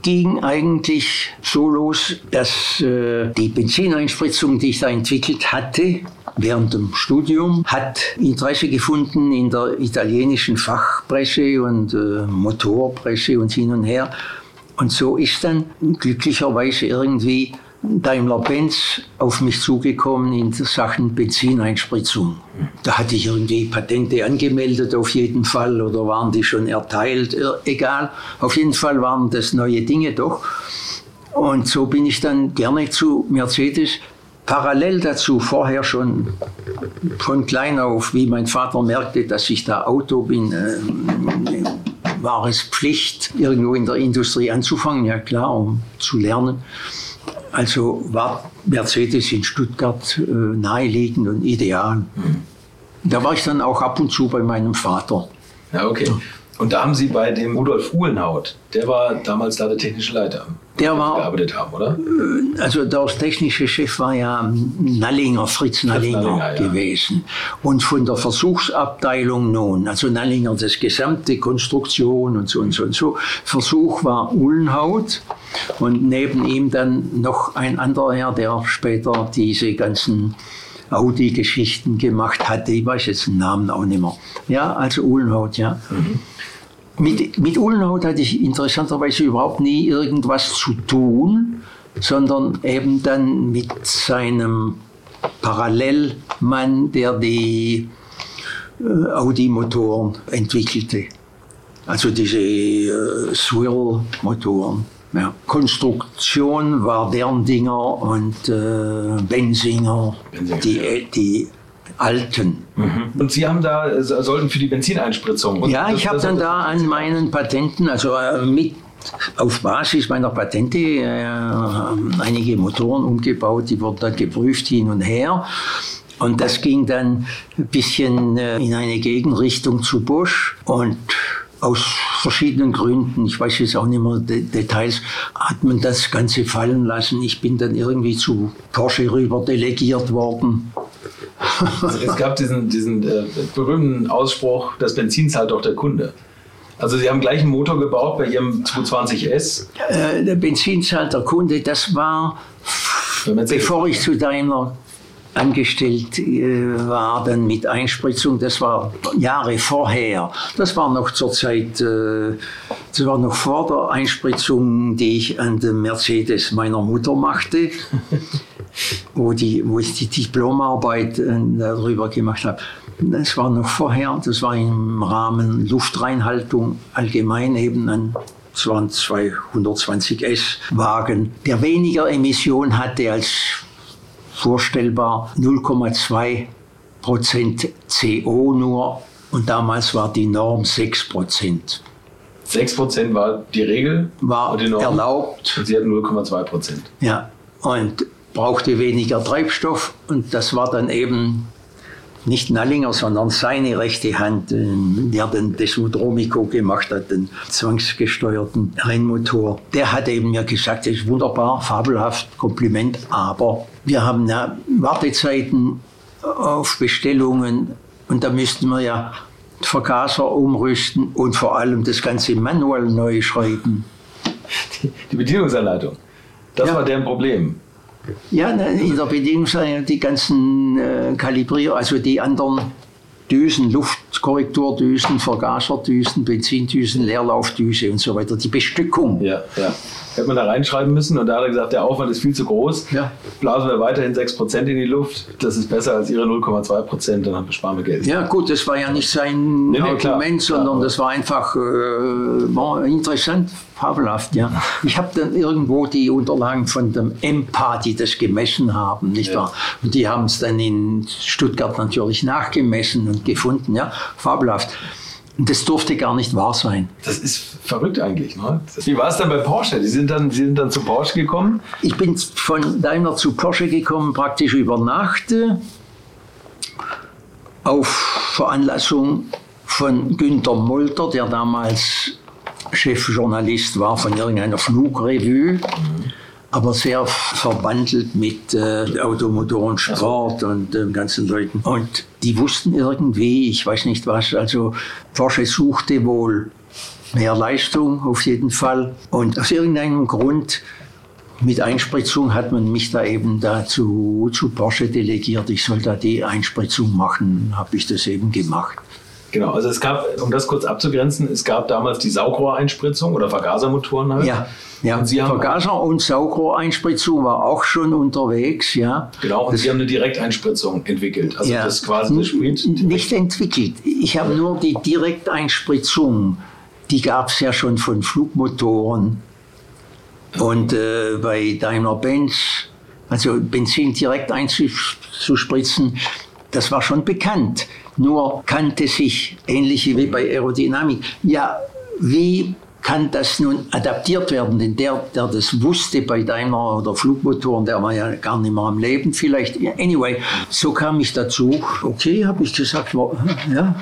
ging eigentlich so los, dass äh, die Benzineinspritzung, die ich da entwickelt hatte, während dem Studium, hat Interesse gefunden in der italienischen Fachpresse und äh, Motorpresse und hin und her. Und so ist dann glücklicherweise irgendwie Daimler-Benz auf mich zugekommen in Sachen Benzineinspritzung. Da hatte ich irgendwie Patente angemeldet auf jeden Fall oder waren die schon erteilt, egal. Auf jeden Fall waren das neue Dinge doch. Und so bin ich dann gerne zu Mercedes. Parallel dazu vorher schon von klein auf, wie mein Vater merkte, dass ich da Auto bin, äh, war es Pflicht, irgendwo in der Industrie anzufangen, ja klar, um zu lernen. Also war Mercedes in Stuttgart äh, naheliegend und ideal. Mhm. Da war ich dann auch ab und zu bei meinem Vater. Ja, okay. Und da haben Sie bei dem Rudolf Uhlenhaut, der war damals da der technische Leiter, der war, gearbeitet haben, oder? Äh, also der technische Chef war ja Nallinger, Fritz Nallinger, Nallinger gewesen. Ja. Und von der Versuchsabteilung nun, also Nallinger, das gesamte Konstruktion und so und so und so. Versuch war Uhlenhaut und neben ihm dann noch ein anderer Herr, der später diese ganzen Audi-Geschichten gemacht hatte. Ich weiß jetzt den Namen auch nicht mehr. Ja, also Uhlenhaut, ja. Mhm. Mit, mit Uhlenhaut hatte ich interessanterweise überhaupt nie irgendwas zu tun, sondern eben dann mit seinem Parallelmann, der die äh, Audi-Motoren entwickelte. Also diese äh, Swirl-Motoren. Ja. Konstruktion war deren Dinger und äh, Benzinger, Benzinger die, ja. die alten. Mhm. Und Sie haben da, äh, sollten für die Benzineinspritzung. Und ja, ich habe dann da an meinen Patenten, also äh, mit auf Basis meiner Patente äh, einige Motoren umgebaut, die wurden dann geprüft hin und her. Und das ging dann ein bisschen äh, in eine Gegenrichtung zu Bosch und aus verschiedenen Gründen, ich weiß jetzt auch nicht mehr De Details, hat man das Ganze fallen lassen. Ich bin dann irgendwie zu Porsche rüber delegiert worden. Also es gab diesen, diesen äh, berühmten Ausspruch, das Benzin zahlt doch der Kunde. Also Sie haben gleich einen Motor gebaut bei Ihrem 220S? Äh, der Benzin zahlt der Kunde, das war, bevor ich zu Daimler angestellt äh, war, dann mit Einspritzung, das war Jahre vorher. Das war noch zur Zeit, äh, das war noch vor der Einspritzung, die ich an dem Mercedes meiner Mutter machte, wo, die, wo ich die Diplomarbeit äh, darüber gemacht habe. Das war noch vorher, das war im Rahmen Luftreinhaltung allgemein eben ein es waren 220 S-Wagen, der weniger Emission hatte als vorstellbar 0,2 Prozent CO nur und damals war die Norm 6 Prozent. 6 Prozent war die Regel? War die Norm, erlaubt. Und Sie hatten 0,2 Prozent. Ja, und brauchte weniger Treibstoff und das war dann eben nicht Nallinger, sondern seine rechte Hand, äh, der den Desmodromico gemacht hat, den zwangsgesteuerten Rennmotor. Der hat eben mir gesagt, das ist wunderbar, fabelhaft, Kompliment, aber wir haben ja Wartezeiten auf Bestellungen und da müssten wir ja Vergaser umrüsten und vor allem das ganze Manual neu schreiben. Die, die Bedienungsanleitung, das ja. war deren Problem. Ja, in der Bedienungsanleitung die ganzen äh, Kalibrierungen, also die anderen Düsen, Luft, Korrekturdüsen, Vergaserdüsen, Benzindüsen, Leerlaufdüse und so weiter. Die Bestückung. Ja, ja. Hätte man da reinschreiben müssen und da hat er gesagt, der Aufwand ist viel zu groß. Ja. Blasen wir weiterhin 6% in die Luft. Das ist besser als ihre 0,2%, dann besparen wir Geld. Ja, gut, das war ja nicht sein Nee, nee, Argument, klar. sondern Klar. das war einfach äh, war interessant, fabelhaft, ja. Ich habe dann irgendwo die Unterlagen von dem EMPA, die das gemessen haben, nicht Ja. wahr? Und die haben es dann in Stuttgart natürlich nachgemessen und gefunden, ja, fabelhaft. Das durfte gar nicht wahr sein. Das ist verrückt eigentlich. Ne? Wie war es dann bei Porsche? Die sind dann, die sind dann zu Porsche gekommen. Ich bin von Daimler zu Porsche gekommen, praktisch über Nacht, auf Veranlassung von Günter Molter, der damals Chefjournalist war von irgendeiner Flugrevue, aber sehr verbandelt mit äh, Automotor und Sport und den ganzen Leuten. Und die wussten irgendwie, ich weiß nicht was, also Porsche suchte wohl mehr Leistung auf jeden Fall. Und aus irgendeinem Grund mit Einspritzung hat man mich da eben dazu zu Porsche delegiert. Ich soll da die Einspritzung machen, habe ich das eben gemacht. Genau, also es gab, um das kurz abzugrenzen, es gab damals die Saugrohreinspritzung oder Vergasermotoren halt. Ja, ja. Und Sie haben, Vergaser und Saugrohreinspritzung war auch schon unterwegs, ja. genau, und Das- Sie haben eine Direkteinspritzung entwickelt. Also ja. das quasi das Sprit. Nicht entwickelt. Ich habe nur die Direkteinspritzung, die gab es ja schon von Flugmotoren. Und äh, bei Daimler-Benz, also Benzin direkt einzuspritzen, das war schon bekannt. Nur kannte sich, ähnlich wie bei Aerodynamik, ja, wie kann das nun adaptiert werden? Denn der, der das wusste bei Daimler oder Flugmotoren, der war ja gar nicht mehr am Leben vielleicht. Anyway, so kam ich dazu. Okay, habe ich gesagt, ja,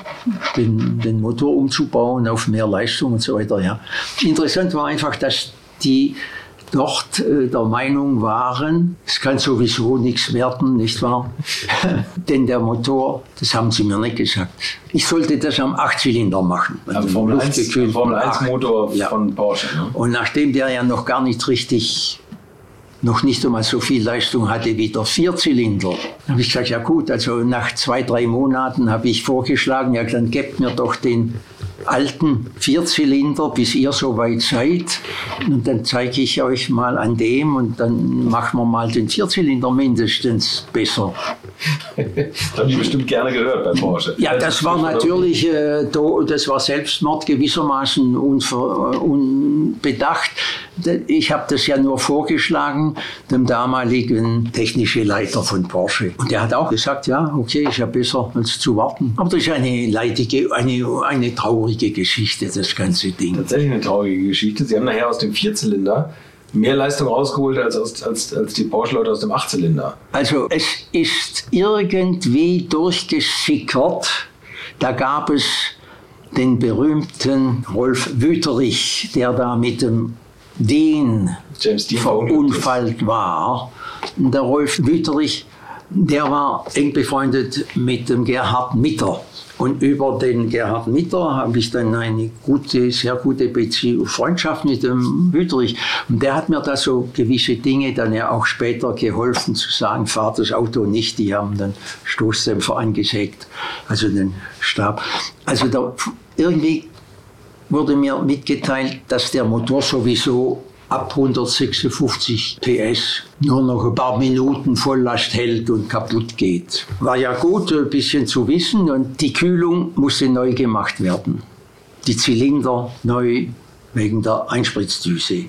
den, den Motor umzubauen auf mehr Leistung und so weiter. Ja. Interessant war einfach, dass die dort äh, der Meinung waren, es kann sowieso nichts werden, nicht wahr? Denn der Motor, das haben sie mir nicht gesagt. Ich sollte das am Achtzylinder machen. Am Also Formel 1, luftgekühlten Formel 1 Acht. Motor Ja. von Porsche. Ne? Und nachdem der ja noch gar nicht richtig, noch nicht einmal so viel Leistung hatte wie der Vierzylinder, habe ich gesagt, ja gut, also nach zwei, drei Monaten habe ich vorgeschlagen, ja dann gebt mir doch den alten Vierzylinder, bis ihr soweit seid. Und dann zeige ich euch mal an dem und dann machen wir mal den Vierzylinder mindestens besser. Das haben die bestimmt gerne gehört bei Porsche. Ja, das war natürlich, äh, das war Selbstmord gewissermaßen äh, unbedacht. Ich habe das ja nur vorgeschlagen, dem damaligen technischen Leiter von Porsche. Und der hat auch gesagt, ja, okay, ist ja besser als zu warten. Aber das ist eine leidige, eine, eine traurige Geschichte, das ganze Ding. Tatsächlich eine traurige Geschichte. Sie haben nachher aus dem Vierzylinder mehr Leistung rausgeholt als, aus, als, als die Porsche-Leute aus dem Achtzylinder. Also es ist irgendwie durchgesickert. Da gab es den berühmten Rolf Wüterich, der da mit dem Dean James Dean verunfallt war. Der Rolf Wüterich, der war eng befreundet mit dem Gerhard Mitter. Und über den Gerhard Mitter habe ich dann eine gute, sehr gute Beziehung, Freundschaft mit dem Wüterich. Und der hat mir da so gewisse Dinge dann ja auch später geholfen zu sagen, fahr das Auto nicht. Die haben dann Stoßdämpfer angesägt, also den Stab. Also da, irgendwie wurde mir mitgeteilt, dass der Motor sowieso ab 156 PS nur noch ein paar Minuten Volllast hält und kaputt geht. War ja gut, ein bisschen zu wissen und die Kühlung musste neu gemacht werden. Die Zylinder neu wegen der Einspritzdüse.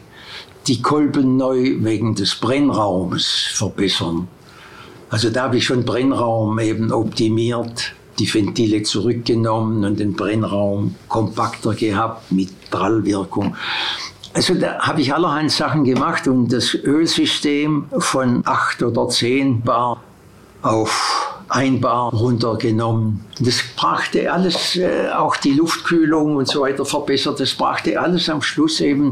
Die Kolben neu wegen des Brennraumes verbessern. Also da habe ich schon Brennraum eben optimiert, die Ventile zurückgenommen und den Brennraum kompakter gehabt mit Prallwirkung. Also da habe ich allerhand Sachen gemacht und das Ölsystem von 8 oder 10 Bar auf 1 Bar runtergenommen. Das brachte alles, äh, auch die Luftkühlung und so weiter verbessert, das brachte alles am Schluss eben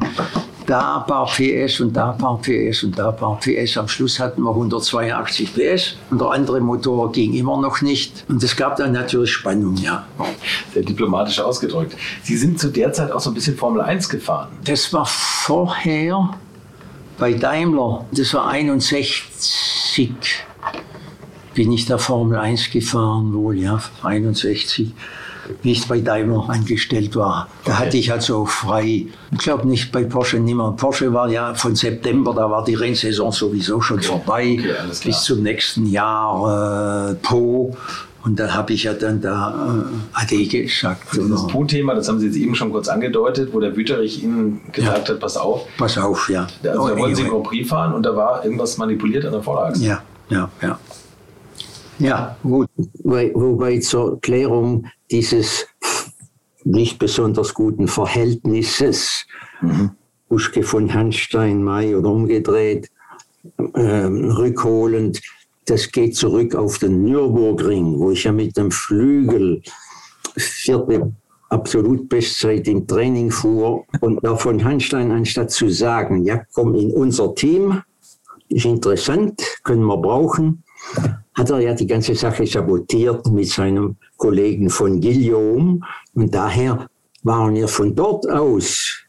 da ein paar PS und da ein paar PS und da ein paar PS. Am Schluss hatten wir 182 PS und der andere Motor ging immer noch nicht. Und es gab dann natürlich Spannung, ja. Sehr diplomatisch ausgedrückt. Sie sind zu der Zeit auch so ein bisschen Formel 1 gefahren. Das war vorher bei Daimler, das war 61, bin ich da Formel 1 gefahren, wohl, ja, 61. wie ich bei Daimler angestellt war. Da okay. hatte ich also frei, ich glaube nicht bei Porsche nimmer. Porsche war ja von September, da war die Rennsaison sowieso schon okay. vorbei, okay, bis zum nächsten Jahr äh, Po. Und da habe ich ja dann da äh, Ade gesagt. Das Po-Thema, das haben Sie jetzt eben schon kurz angedeutet, wo der Wüterich Ihnen gesagt ja. hat, pass auf. Pass auf, ja. Also oh, da wollten Sie Grand Prix fahren und da war irgendwas manipuliert an der Vorderachse. Ja, ja, ja. Ja, gut. Wobei zur Klärung dieses nicht besonders guten Verhältnisses, mhm. Buschke von Hanstein, May oder umgedreht, ähm, rückholend, das geht zurück auf den Nürburgring, wo ich ja mit dem Flügel vierte Absolutbestzeit im Training fuhr und da von Hanstein anstatt zu sagen, ja, komm in unser Team, ist interessant, können wir brauchen, hat er ja die ganze Sache sabotiert mit seinem Kollegen von Guillaume. Und daher waren wir von dort aus,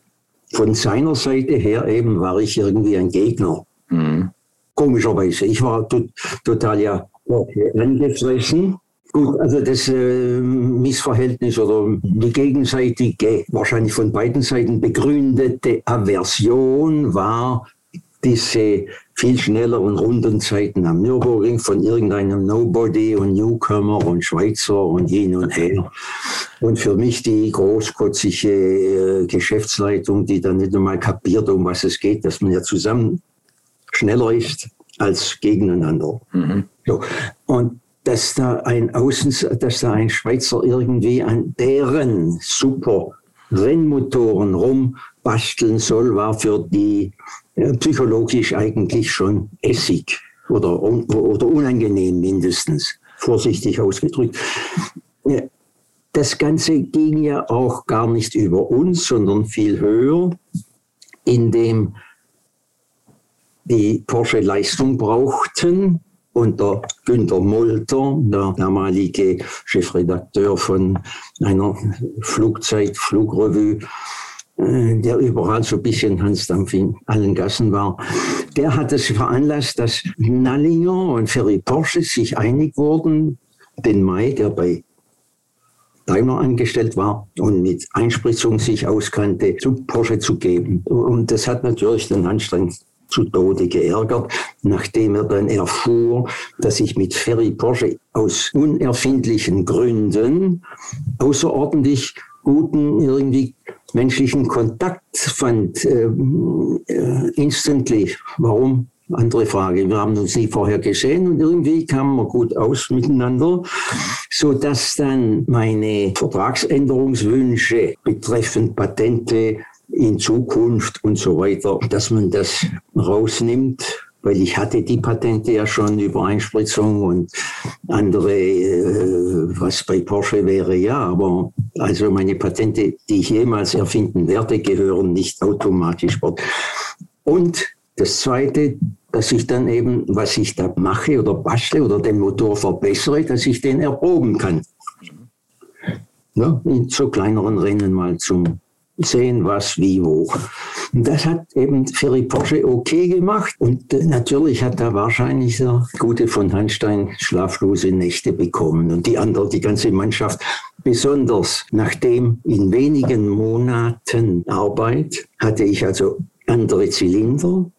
von seiner Seite her eben, war ich irgendwie ein Gegner. Mhm. Komischerweise. Ich war tot, total ja angefressen. Gut, also das äh, Missverhältnis oder die gegenseitige, wahrscheinlich von beiden Seiten begründete Aversion war diese viel schnelleren Rundenzeiten am Nürburgring von irgendeinem Nobody und Newcomer und Schweizer und hin und her. Und für mich die großkotzige äh, Geschäftsleitung, die dann nicht einmal kapiert, um was es geht, dass man ja zusammen schneller ist als gegeneinander. Mhm. So. Und dass da ein Außen, dass da ein Schweizer irgendwie an deren super Rennmotoren rumbasteln soll, war für die psychologisch eigentlich schon Essig oder, oder unangenehm mindestens, vorsichtig ausgedrückt. Das Ganze ging ja auch gar nicht über uns, sondern viel höher, indem die Porsche Leistung brauchten und der Günter Molter, der damalige Chefredakteur von einer Flugzeit, Flugrevue, äh, der überall so ein bisschen Hansdampf in allen Gassen war, der hat es veranlasst, dass Nallinger und Ferry Porsche sich einig wurden, den Mai, der bei Daimler angestellt war und mit Einspritzung sich auskannte, zu Porsche zu geben. Und das hat natürlich den Anstrengend zu Tode geärgert, nachdem er dann erfuhr, dass ich mit Ferry Porsche aus unerfindlichen Gründen außerordentlich guten irgendwie menschlichen Kontakt fand, äh, äh, instantly. Warum? Andere Frage. Wir haben uns nie vorher gesehen und irgendwie kamen wir gut aus miteinander, so dass dann meine Vertragsänderungswünsche betreffend Patente in Zukunft und so weiter, dass man das rausnimmt weil ich hatte die Patente ja schon über Einspritzung und andere, äh, was bei Porsche wäre, ja, aber also meine Patente, die ich jemals erfinden werde, gehören nicht automatisch fort. Und das Zweite, dass ich dann eben, was ich da mache oder bastle oder den Motor verbessere, dass ich den erproben kann. Ja, in so kleineren Rennen mal zum sehen, was, wie, wo. Und das hat eben Ferry Porsche okay gemacht. Und äh, natürlich hat er wahrscheinlich der Gute von Hanstein schlaflose Nächte bekommen. Und die andere, die ganze Mannschaft, besonders nachdem in wenigen Monaten Arbeit hatte ich also andere Zylinder,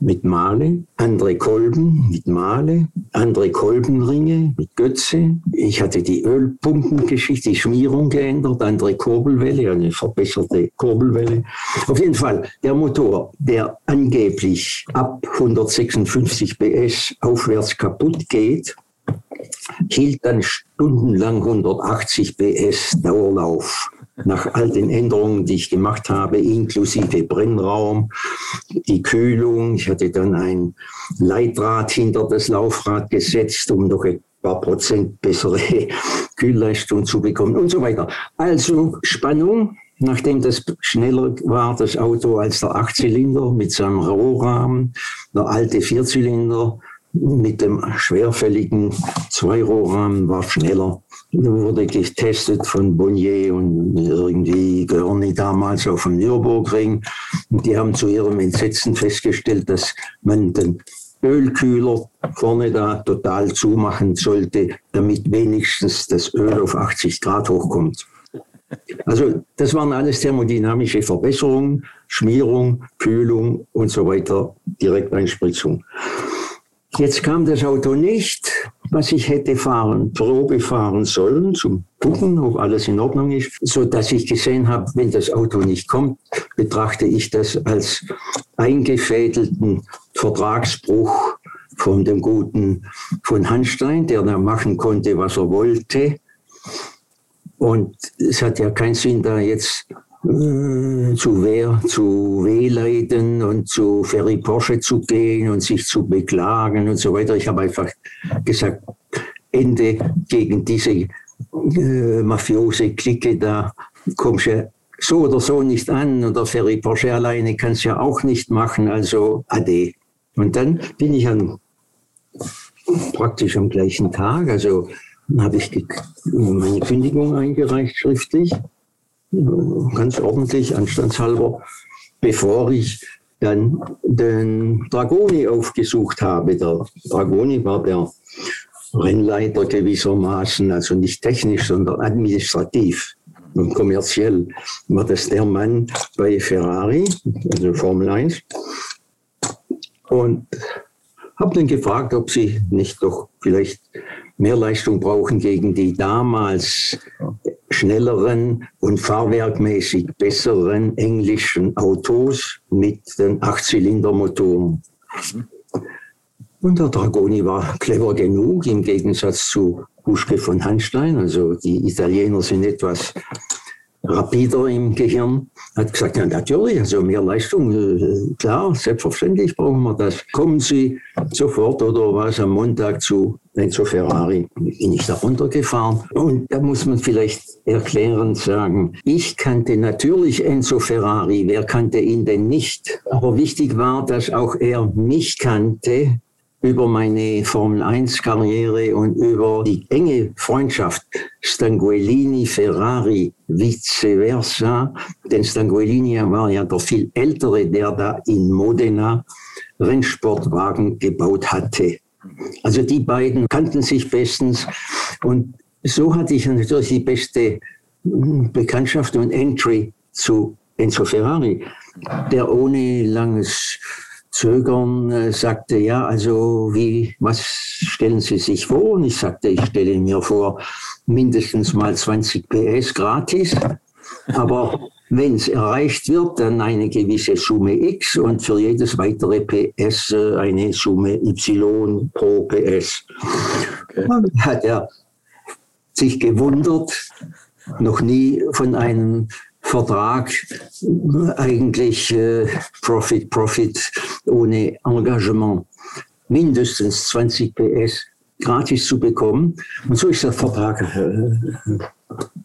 mit Male, andere Kolben mit Male, andere Kolbenringe mit Götze. Ich hatte die Ölpumpengeschichte, die Schmierung geändert, andere Kurbelwelle, eine verbesserte Kurbelwelle. Auf jeden Fall, der Motor, der angeblich ab 156 PS aufwärts kaputt geht, hielt dann stundenlang 180 PS Dauerlauf nach all den Änderungen, die ich gemacht habe, inklusive Brennraum, die Kühlung. Ich hatte dann ein Leitrad hinter das Laufrad gesetzt, um noch ein paar Prozent bessere Kühlleistung zu bekommen und so weiter. Also Spannung, nachdem das schneller war, das Auto als der Achtzylinder mit seinem Rohrrahmen, der alte Vierzylinder mit dem schwerfälligen Zweirohrrahmen war schneller wurde getestet von Bonnier und irgendwie Görni damals auf dem Nürburgring. Und die haben zu ihrem Entsetzen festgestellt, dass man den Ölkühler vorne da total zumachen sollte, damit wenigstens das Öl auf 80 Grad hochkommt. Also das waren alles thermodynamische Verbesserungen, Schmierung, Kühlung und so weiter, Direkteinspritzung. Jetzt kam das Auto nicht, was ich hätte fahren, Probe fahren sollen, zum Gucken, ob alles in Ordnung ist, so dass ich gesehen habe, wenn das Auto nicht kommt, betrachte ich das als eingefädelten Vertragsbruch von dem guten von Hanstein, der da machen konnte, was er wollte. Und es hat ja keinen Sinn, da jetzt zu Wehr, zu Wehleiden und zu Ferry Porsche zu gehen und sich zu beklagen und so weiter. Ich habe einfach gesagt, Ende gegen diese äh, mafiose Clique da kommst du so oder so nicht an und der Ferry Porsche alleine kann es ja auch nicht machen, also ade. Und dann bin ich an, praktisch am gleichen Tag, also habe ich meine Kündigung eingereicht schriftlich ganz ordentlich, anstandshalber, bevor ich dann den Dragoni aufgesucht habe. Der Dragoni war der Rennleiter gewissermaßen, also nicht technisch, sondern administrativ und kommerziell war das der Mann bei Ferrari, also Formel 1. Und habe dann gefragt, ob sie nicht doch vielleicht mehr Leistung brauchen gegen die damals schnelleren und fahrwerkmäßig besseren englischen Autos mit den Achtzylindermotoren. Und der Dragoni war clever genug im Gegensatz zu Buschke von Hanstein. Also die Italiener sind etwas rapider im Gehirn, hat gesagt, ja natürlich, also mehr Leistung, äh, klar, selbstverständlich brauchen wir das. Kommen Sie sofort oder was am Montag zu Enzo Ferrari. Bin ich da runtergefahren und da muss man vielleicht erklärend sagen, ich kannte natürlich Enzo Ferrari, wer kannte ihn denn nicht? Aber wichtig war, dass auch er mich kannte über meine Formel-1-Karriere und über die enge Freundschaft Stanguellini-Ferrari vice versa. Denn Stanguellini war ja der viel ältere, der da in Modena Rennsportwagen gebaut hatte. Also die beiden kannten sich bestens und so hatte ich natürlich die beste Bekanntschaft und Entry zu Enzo Ferrari, der ohne langes Zögern äh, sagte, ja, also wie, was stellen Sie sich vor? Und ich sagte, ich stelle mir vor, mindestens mal 20 PS gratis. Aber wenn es erreicht wird, dann eine gewisse Summe X und für jedes weitere PS äh, eine Summe Y pro PS. Okay. Hat er sich gewundert, noch nie von einem Vertrag eigentlich äh, Profit, Profit ohne Engagement mindestens 20 PS gratis zu bekommen. Und so ist der Vertrag äh,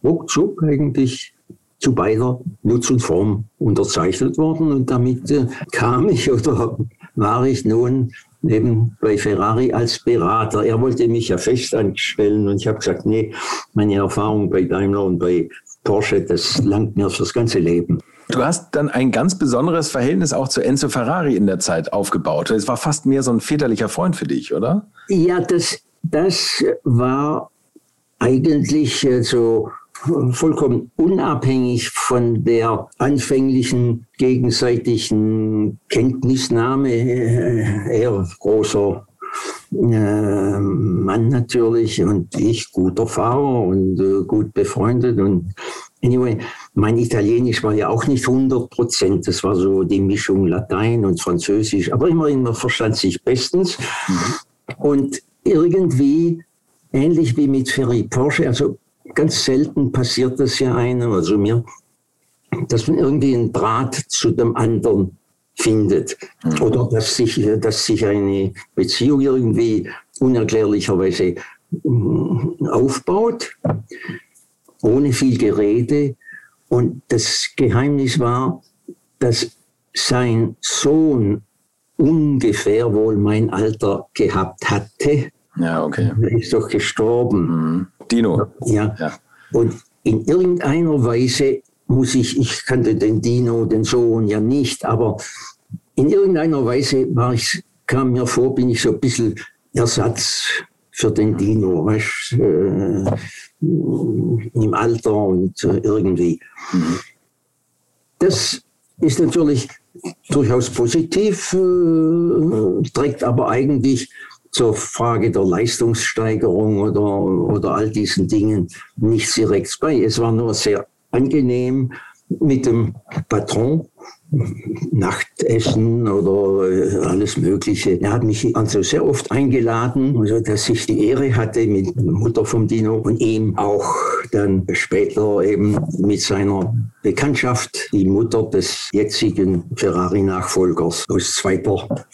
ruckzuck eigentlich zu beider Nutz und Form unterzeichnet worden. Und damit äh, kam ich oder war ich nun eben bei Ferrari als Berater. Er wollte mich ja fest anstellen und ich habe gesagt, nee, meine Erfahrung bei Daimler und bei Porsche, das langt mir fürs ganze Leben. Du hast dann ein ganz besonderes Verhältnis auch zu Enzo Ferrari in der Zeit aufgebaut. Es war fast mehr so ein väterlicher Freund für dich, oder? Ja, das, das war eigentlich äh, so vollkommen unabhängig von der anfänglichen gegenseitigen Kenntnisnahme. Äh, er großer äh, Mann natürlich und ich guter Fahrer und äh, gut befreundet und anyway, mein Italienisch war ja auch nicht 100 Prozent, das war so die Mischung Latein und Französisch, aber immerhin, man verstand sich bestens mhm. und irgendwie ähnlich wie mit Ferry Porsche, also ganz selten passiert das ja einem, also mir, dass man irgendwie einen Draht zu dem anderen findet. Mhm. Oder dass sich, dass sich eine Beziehung irgendwie unerklärlicherweise mm, aufbaut, ohne viel Gerede. Und das Geheimnis war, dass sein Sohn ungefähr wohl mein Alter gehabt hatte. Ja, okay. Er ist doch gestorben. Mhm. Dino. Ja. ja. Und in irgendeiner Weise muss ich, ich kannte den Dino, den Sohn ja nicht, aber in irgendeiner Weise war ich kam mir vor, bin ich so ein bisschen Ersatz für den Dino, weißt, äh, im Alter und äh, irgendwie. Das ist natürlich durchaus positiv, äh, trägt aber eigentlich zur Frage der Leistungssteigerung oder, oder all diesen Dingen nichts direkt bei. Es war nur sehr angenehm mit dem Patron Nachtessen oder äh, alles Mögliche. Er hat mich also sehr oft eingeladen, also dass ich die Ehre hatte mit Mutter vom Dino und ihm auch dann später eben mit seiner Bekanntschaft, die Mutter des jetzigen Ferrari-Nachfolgers aus zweiter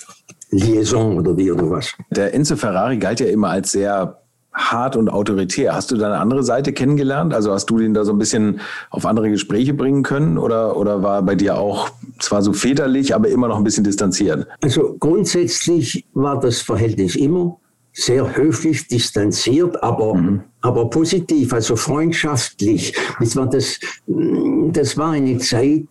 Liaison oder wie oder was. Der Enzo Ferrari galt ja immer als sehr hart und autoritär. Hast du da eine andere Seite kennengelernt? Also hast du den da so ein bisschen auf andere Gespräche bringen können oder, oder war bei dir auch zwar so väterlich, aber immer noch ein bisschen distanziert? Also grundsätzlich war das Verhältnis immer sehr höflich, distanziert, aber, mhm. aber positiv, also freundschaftlich. Das war, das, das war eine Zeit,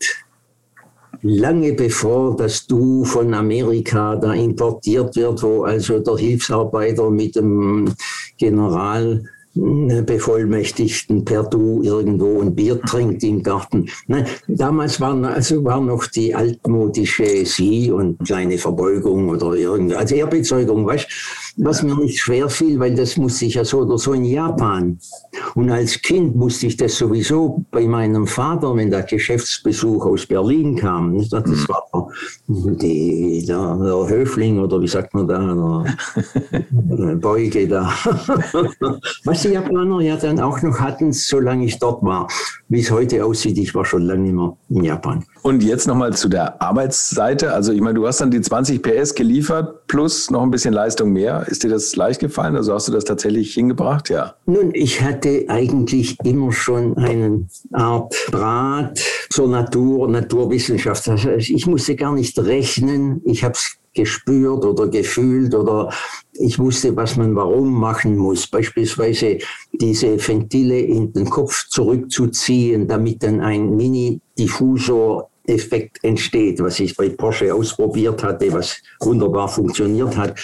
lange bevor das Du von Amerika da importiert wird, wo also der Hilfsarbeiter mit dem General Bevollmächtigten per Du irgendwo ein Bier trinkt im Garten. Nein, damals war, also war noch die altmodische Sie und kleine Verbeugung oder irgendwie, also Ehrbezeugung, weißt was mir nicht schwer fiel, weil das musste ich ja so oder so in Japan. Und als Kind musste ich das sowieso bei meinem Vater, wenn der Geschäftsbesuch aus Berlin kam. Das mhm. war die, der, der Höfling oder wie sagt man da, der Beuge da. Was die Japaner ja dann auch noch hatten, solange ich dort war. Wie es heute aussieht, ich war schon lange nicht mehr in Japan. Und jetzt nochmal zu der Arbeitsseite. Also ich meine, du hast dann die 20 PS geliefert plus noch ein bisschen Leistung mehr. Ist dir das leicht gefallen? Also hast du das tatsächlich hingebracht? Ja. Nun, ich hatte eigentlich immer schon eine Art Draht zur Natur, Naturwissenschaft. Also ich musste gar nicht rechnen. Ich habe es gespürt oder gefühlt oder ich wusste, was man warum machen muss. Beispielsweise diese Ventile in den Kopf zurückzuziehen, damit dann ein Mini-Diffusor Effekt entsteht, was ich bei Porsche ausprobiert hatte, was wunderbar funktioniert hat.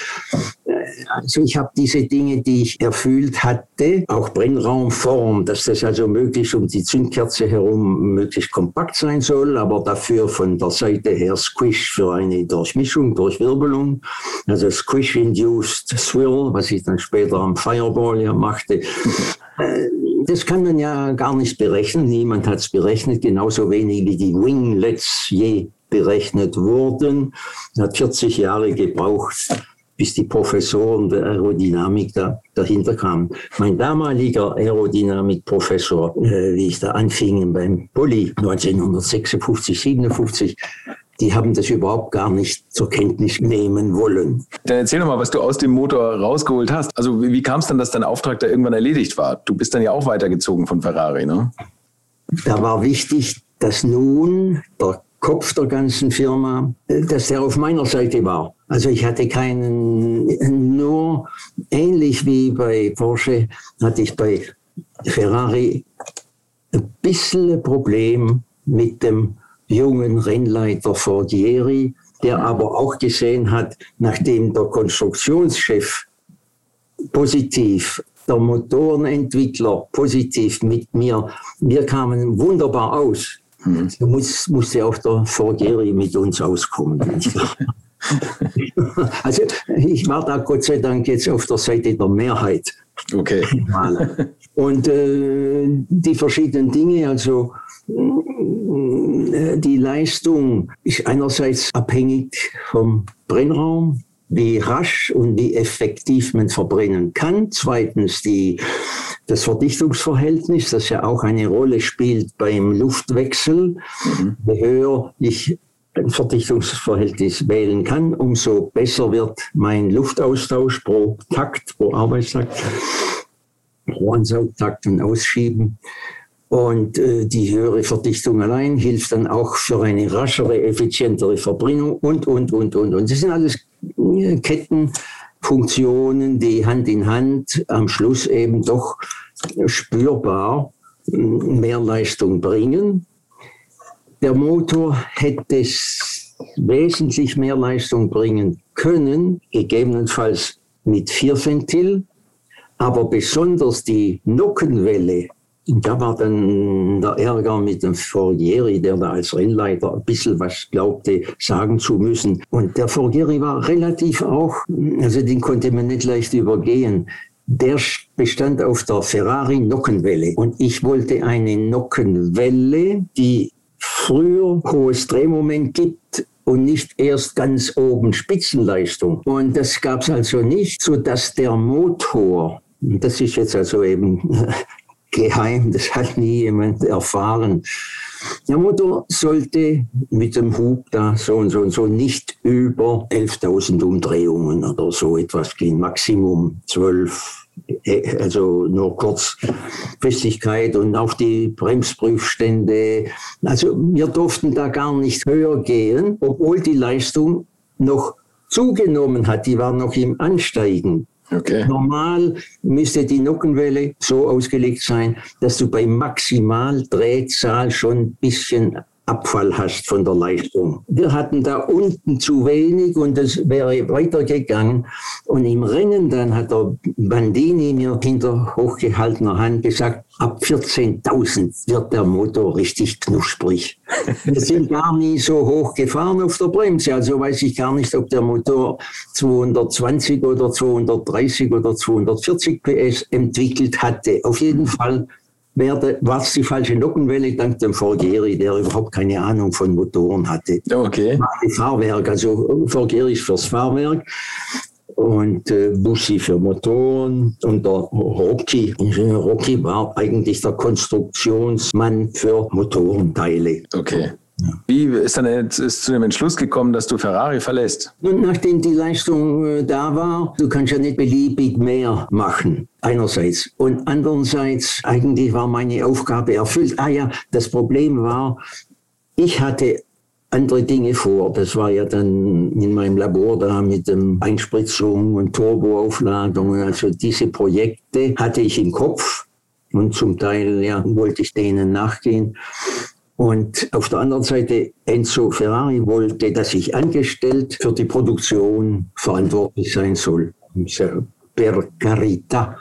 Also ich habe diese Dinge, die ich erfüllt hatte, auch Brennraumform, dass das also möglichst um die Zündkerze herum möglichst kompakt sein soll, aber dafür von der Seite her Squish für eine Durchmischung, Durchwirbelung. Also Squish-Induced Swill, was ich dann später am Fireball ja machte. Das kann man ja gar nicht berechnen. Niemand hat es berechnet, genauso wenig wie die Winglets je berechnet wurden. Es hat 40 Jahre gebraucht, bis die Professoren der Aerodynamik da, dahinter kamen. Mein damaliger Aerodynamikprofessor, äh, wie ich da anfing beim Poly 1956, 57, die haben das überhaupt gar nicht zur Kenntnis nehmen wollen. Dann erzähl doch mal, was du aus dem Motor rausgeholt hast. Also wie, wie kam es dann, dass dein Auftrag da irgendwann erledigt war? Du bist dann ja auch weitergezogen von Ferrari, ne? Da war wichtig, dass nun der Kopf der ganzen Firma, äh, dass der auf meiner Seite war. Also ich hatte keinen, nur ähnlich wie bei Porsche hatte ich bei Ferrari ein bisschen ein Problem mit dem jungen Rennleiter Fordieri, der aber auch gesehen hat, nachdem der Konstruktionschef positiv, der Motorenentwickler positiv mit mir, wir kamen wunderbar aus. Mhm. So muss, musste auch der Fordieri mit uns auskommen. also ich war da Gott sei Dank jetzt auf der Seite der Mehrheit. Okay. Und äh, die verschiedenen Dinge, also die Leistung ist einerseits abhängig vom Brennraum, wie rasch und wie effektiv man verbrennen kann. Zweitens die, das Verdichtungsverhältnis, das ja auch eine Rolle spielt beim Luftwechsel. Mhm. Je höher ich ein Verdichtungsverhältnis wählen kann, umso besser wird mein Luftaustausch pro Takt, pro Arbeitstakt, pro Ansaugtakt und Ausschieben. Und äh, die höhere Verdichtung allein hilft dann auch für eine raschere, effizientere Verbrennung und, und, und, und. Und das sind alles Kettenfunktionen, die Hand in Hand am Schluss eben doch spürbar äh, mehr Leistung bringen. Der Motor hätte wesentlich mehr Leistung bringen können, gegebenenfalls mit Vierventil, aber besonders die Nockenwelle, da war dann der Ärger mit dem Forgieri, der da als Rennleiter ein bisschen was glaubte, sagen zu müssen. Und der Forgieri war relativ auch, also den konnte man nicht leicht übergehen. Der bestand auf der Ferrari Nockenwelle. Und ich wollte eine Nockenwelle, die früher hohes Drehmoment gibt und nicht erst ganz oben Spitzenleistung. Und das gab es also nicht, so dass der Motor, das ist jetzt also eben geheim, das hat nie jemand erfahren. Der Motor sollte mit dem Hub da so und so und so nicht über 11.000 Umdrehungen oder so etwas gehen, Maximum 12 äh, also nur Kurzfestigkeit und auch die Bremsprüfstände. Also wir durften da gar nicht höher gehen, obwohl die Leistung noch zugenommen hat. Die war noch im Ansteigen. Okay. Normal müsste die Nockenwelle so ausgelegt sein, dass du bei Maximaldrehzahl schon ein bisschen Abfall hast von der Leistung. Wir hatten da unten zu wenig und es wäre weitergegangen. Und im Rennen dann hat der Bandini mir hinter hochgehaltener Hand gesagt, ab 14.000 wird der Motor richtig knusprig. Wir sind gar nie so hoch gefahren auf der Bremse, also weiß ich gar nicht, ob der Motor 220 oder 230 oder 240 PS entwickelt hatte. Auf jeden Fall werde, war es die falsche Nockenwelle dank dem Forgeri, der überhaupt keine Ahnung von Motoren hatte. Okay. Fahrwerk, also Forgeri ist fürs Fahrwerk und äh, Bussi für Motoren und der Rocky. Rocky war eigentlich der Konstruktionsmann für Motorenteile. Okay. Wie ist dann jetzt zu dem Entschluss gekommen, dass du Ferrari verlässt? Und nachdem die Leistung äh, da war, du kannst ja nicht beliebig mehr machen. Einerseits. Und andererseits, eigentlich war meine Aufgabe erfüllt. Ah ja, das Problem war, ich hatte andere Dinge vor. Das war ja dann in meinem Labor da mit dem Einspritzung und Turboaufladung. Also diese Projekte hatte ich im Kopf und zum Teil ja, wollte ich denen nachgehen. Und auf der anderen Seite, Enzo Ferrari wollte, dass ich angestellt für die Produktion verantwortlich sein soll. Per carità,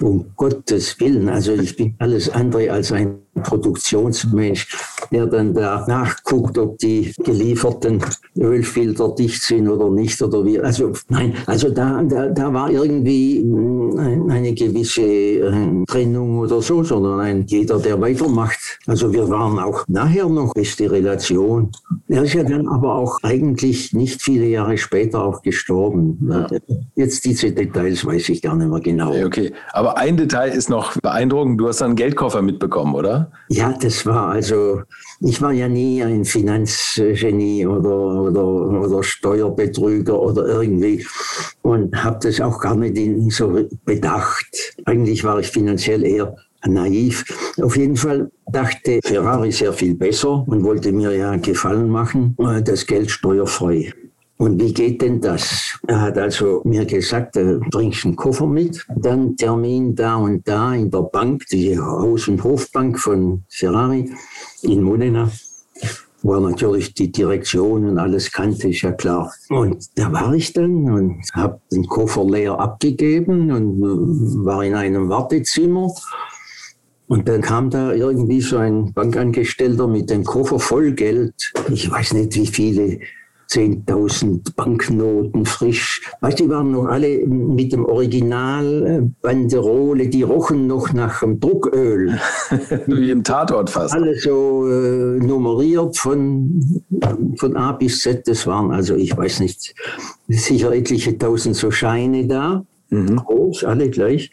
um Gottes Willen. Also ich bin alles andere als ein Produktionsmensch, der dann da nachguckt, ob die gelieferten Ölfilter dicht sind oder nicht oder wie. Also nein, also da, da, da war irgendwie hm, eine gewisse äh, Trennung oder so, sondern ein jeder, der weitermacht. Also wir waren auch nachher noch beste Relation. Er ist ja dann aber auch eigentlich nicht viele Jahre später auch gestorben. Jetzt diese Details weiß ich gar nicht mehr genau. Okay, aber ein Detail ist noch beeindruckend. Du hast einen Geldkoffer mitbekommen, oder? Ja, das war also, ich war ja nie ein Finanzgenie oder, oder, oder Steuerbetrüger oder irgendwie und habe das auch gar nicht so bedacht. Eigentlich war ich finanziell eher naiv. Auf jeden Fall dachte Ferrari sehr viel besser und wollte mir ja Gefallen machen, äh, das Geld steuerfrei. Und wie geht denn das? Er hat also mir gesagt, du bringst einen Koffer mit, dann Termin da und da in der Bank, die Haus- und Hofbank von Ferrari in Modena, wo er natürlich die Direktion und alles kannte, ist ja klar. Und da war ich dann und habe den Koffer leer abgegeben und war in einem Wartezimmer. Und dann kam da irgendwie so ein Bankangestellter mit dem Koffer voll Geld. Ich weiß nicht, wie viele 10.000 Banknoten frisch. Weißt du, die waren noch alle mit dem Original Banderole, die rochen noch nach dem Drucköl. Wie im Tatort fast. Alle so äh, nummeriert von, von A bis Z. Das waren also, ich weiß nicht, sicher etliche tausend so Scheine da. Mhm. Groß, alle gleich.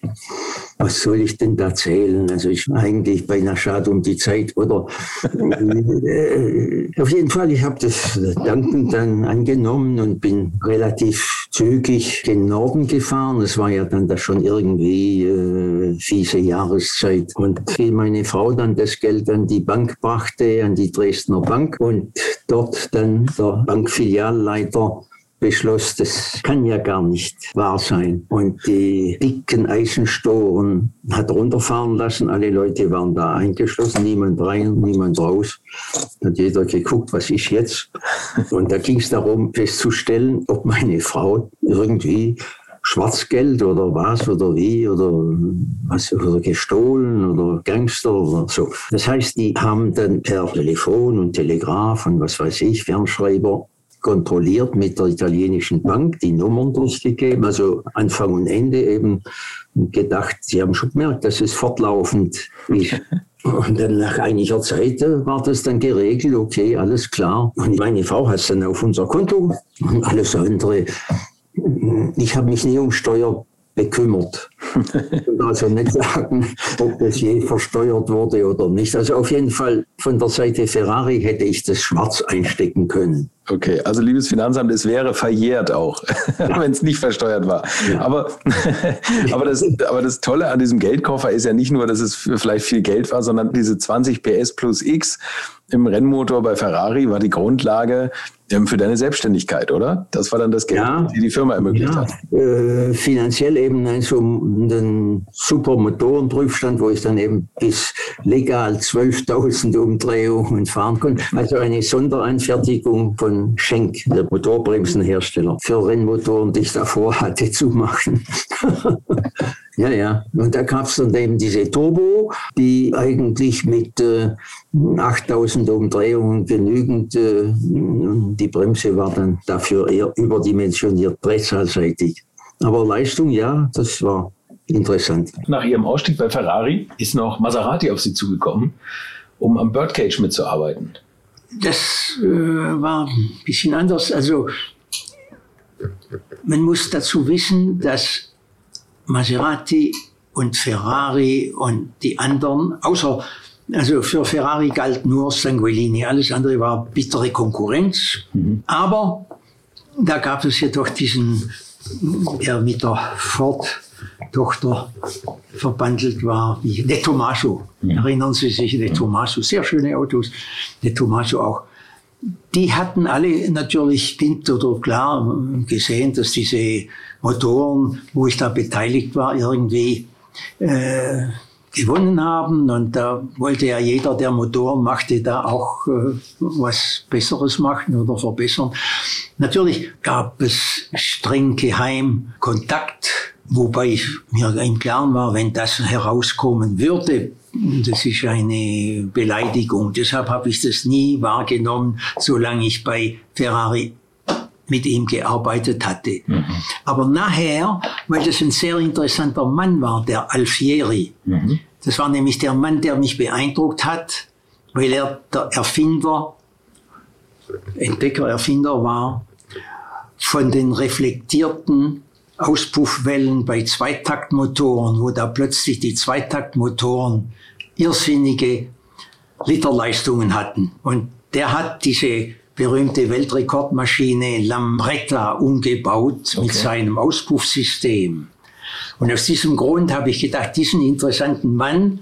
Was soll ich denn da zählen? Also ich eigentlich beinahe schade um die Zeit, oder? Äh, auf jeden Fall, ich habe das dankend dann angenommen und bin relativ zügig gen Norden gefahren. Es war ja dann da schon irgendwie äh, fiese Jahreszeit. Und wie meine Frau dann das Geld an die Bank brachte, an die Dresdner Bank und dort dann der Bankfilialleiter beschloss, das kann ja gar nicht wahr sein. Und die dicken Eisenstoren hat runterfahren lassen. Alle Leute waren da eingeschlossen, niemand rein, niemand raus. Hat jeder geguckt, was ist jetzt? Und da ging es darum, festzustellen, ob meine Frau irgendwie Schwarzgeld oder was oder wie oder was oder gestohlen oder Gangster oder so. Das heißt, die haben dann per Telefon und Telegraph und was weiß ich, Fernschreiber kontrolliert mit der italienischen Bank, die Nummern durchgegeben, also Anfang und Ende eben gedacht, sie haben schon gemerkt, dass es fortlaufend ist. Und dann nach einiger Zeit äh, war das dann geregelt, okay, alles klar. Und meine Frau hat es dann auf unser Konto und alles andere. Ich habe mich nie um Steuer bekümmert. Und also nicht sagen, ob das je versteuert wurde oder nicht. Also auf jeden Fall von der Seite Ferrari hätte ich das schwarz einstecken können. Okay, also liebes Finanzamt, es wäre verjährt auch, wenn es nicht versteuert war. Ja. Aber, aber, das, aber das Tolle an diesem Geldkoffer ist ja nicht nur, dass es vielleicht viel Geld war, sondern diese 20 PS plus X im Rennmotor bei Ferrari war die Grundlage ähm, für deine Selbstständigkeit, oder? Das war dann das Geld, ja, die die Firma ermöglicht ja, hat. Äh, finanziell eben ein so einen super Motorenprüfstand, wo ich dann eben bis legal 12.000 Umdrehungen fahren konnte. Also eine Sonderanfertigung von Schenk, der Motorbremsenhersteller, für Rennmotoren, die ich davor hatte zu machen. Ja, ja. Und da gab es dann eben diese Turbo, die eigentlich mit äh, 8000 Umdrehungen genügend, äh, die Bremse war dann dafür eher überdimensioniert, drehzahlseitig. Aber Leistung, ja, das war interessant. Nach ihrem Ausstieg bei Ferrari ist noch Maserati auf sie zugekommen, um am Birdcage mitzuarbeiten. Das äh, war ein bisschen anders. Also man muss dazu wissen, dass Maserati und Ferrari und die anderen, außer, also für Ferrari galt nur Sanguilini, alles andere war bittere Konkurrenz. Mhm. Aber da gab es jedoch diesen, der mit der Ford-Tochter verbandelt war, wie De Tomaso. Mhm. Erinnern Sie sich, De Tomaso, sehr schöne Autos, De Tomaso auch. Die hatten alle natürlich Wind oder klar gesehen, dass diese Motoren, wo ich da beteiligt war, irgendwie äh, gewonnen haben. Und da wollte ja jeder, der Motoren machte, da auch äh, was Besseres machen oder verbessern. Natürlich gab es streng geheim Kontakt, wobei ich mir im Klaren war, wenn das herauskommen würde, das ist eine Beleidigung. Deshalb habe ich das nie wahrgenommen, solange ich bei Ferrari mit ihm gearbeitet hatte. Mhm. Aber nachher, weil das ein sehr interessanter Mann war, der Alfieri, mhm. das war nämlich der Mann, der mich beeindruckt hat, weil er der Erfinder, Entdecker, Erfinder war von den reflektierten Auspuffwellen bei Zweitaktmotoren, wo da plötzlich die Zweitaktmotoren irrsinnige Literleistungen hatten. Und der hat diese berühmte Weltrekordmaschine Lambretta umgebaut okay. mit seinem Auspuffsystem. Und aus diesem Grund habe ich gedacht, diesen interessanten Mann,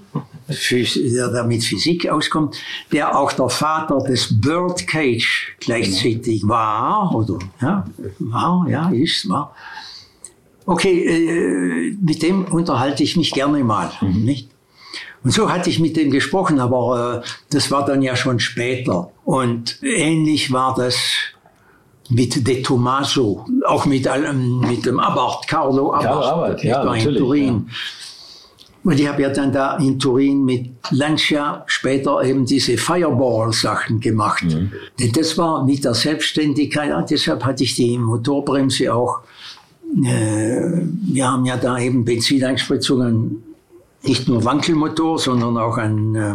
der da mit Physik auskommt, der auch der Vater des Birdcage gleichzeitig war, oder ja, war, ja, ist, war. Okay, äh, mit dem unterhalte ich mich gerne mal, mhm. nicht? Und so hatte ich mit dem gesprochen, aber äh, das war dann ja schon später. Und ähnlich war das mit De Tomaso, auch mit, allem, mit dem Abarth, Carlo Abarth, Carlo Abarth ja, in Turin. Ja. Und ich habe ja dann da in Turin mit Lancia später eben diese Fireball-Sachen gemacht. Mhm. Denn das war mit der Selbstständigkeit, deshalb hatte ich die Motorbremse auch. Äh, wir haben ja da eben Benzineinspritzungen nicht nur Wankelmotor, sondern auch an äh,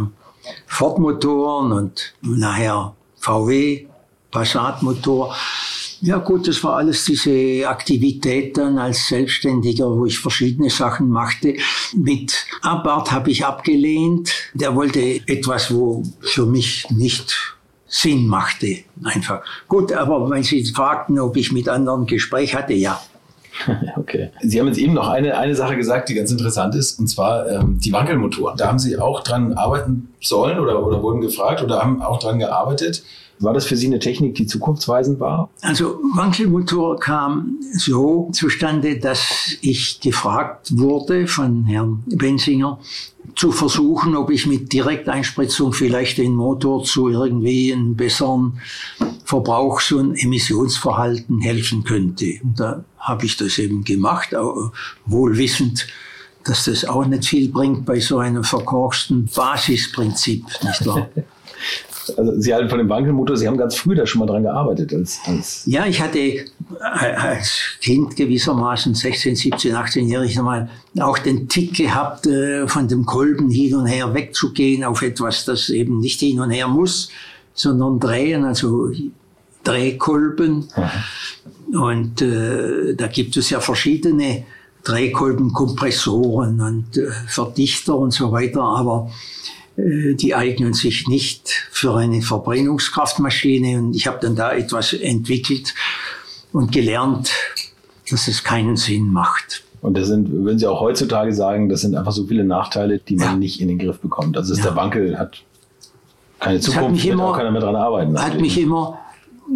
Ford-Motoren und nachher VW, Passat-Motor. Ja gut, das war alles diese Aktivität dann als Selbstständiger, wo ich verschiedene Sachen machte. Mit Abarth habe ich abgelehnt. Der wollte etwas, wo für mich nicht Sinn machte. Einfach. Gut, aber wenn Sie fragten, ob ich mit anderen Gespräch hatte, ja. Okay. Sie haben jetzt eben noch eine, eine Sache gesagt, die ganz interessant ist, und zwar ähm, die Wankelmotoren. Da haben Sie auch dran arbeiten sollen oder, oder wurden gefragt oder haben auch dran gearbeitet. War das für Sie eine Technik, die zukunftsweisend war? Also Wankelmotor kam so zustande, dass ich gefragt wurde von Herrn Benzinger, zu versuchen, ob ich mit Direkteinspritzung vielleicht den Motor zu irgendwie einem besseren Verbrauchs- und Emissionsverhalten helfen könnte. Und da habe ich das eben gemacht, wohl wissend, dass das auch nicht viel bringt bei so einem verkorksten Basisprinzip, nicht wahr? Also Sie halten von dem Wankelmotor, Sie haben ganz früh da schon mal dran gearbeitet. Als, als ja, ich hatte äh, als Kind gewissermaßen, 16, 17, 18-jährig, mal auch den Tick gehabt, äh, von dem Kolben hin und her wegzugehen auf etwas, das eben nicht hin und her muss, sondern drehen, also Drehkolben. Mhm. Und äh, da gibt es ja verschiedene Drehkolbenkompressoren und äh, Verdichter und so weiter, aber die eignen sich nicht für eine Verbrennungskraftmaschine. Und ich habe dann da etwas entwickelt und gelernt, dass es keinen Sinn macht. Und das sind, würden Sie auch heutzutage sagen, das sind einfach so viele Nachteile, die man ja. nicht in den Griff bekommt. Also ja. der Wankel hat keine Zukunft, hat mich immer, auch keiner mehr dran arbeiten. Hat mich immer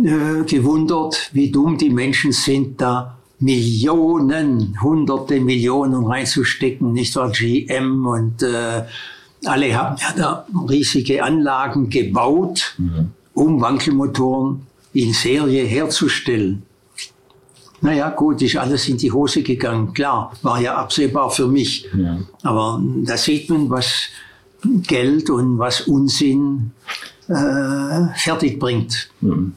äh, gewundert, wie dumm die Menschen sind, da Millionen, hunderte Millionen reinzustecken, nicht wahr? GM und äh, alle haben ja da riesige Anlagen gebaut, mhm. um Wankelmotoren in Serie herzustellen. Naja, gut, ist alles in die Hose gegangen. Klar, war ja absehbar für mich. Ja. Aber da sieht man, was Geld und was Unsinn äh, fertig bringt. Mhm.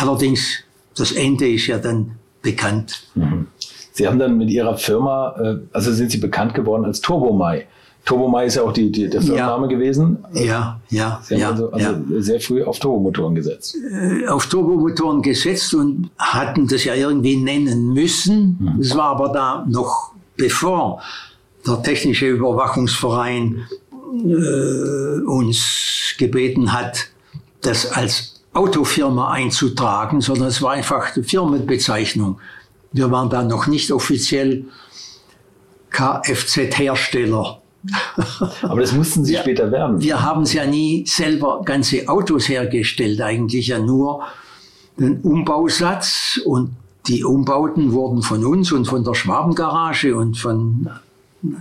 Allerdings, das Ende ist ja dann bekannt. Mhm. Sie haben dann mit Ihrer Firma, äh, also sind Sie bekannt geworden als Turbomai. Turbomai ist ja auch die, die, der Firmenname ja. gewesen. Ja, ja. Sie haben ja, also, also ja. sehr früh auf Turbomotoren gesetzt. Äh, auf Turbomotoren gesetzt und hatten das ja irgendwie nennen müssen. Mhm. Das war aber da noch bevor der Technische Überwachungsverein äh, uns gebeten hat, das als Autofirma einzutragen, sondern es war einfach die Firmenbezeichnung. Wir waren da noch nicht offiziell Kfz-Hersteller. Aber das mussten Sie wir, später werden. Wir haben es ja nie selber ganze Autos hergestellt, eigentlich ja nur den Umbausatz und die Umbauten wurden von uns und von der Schwabengarage und von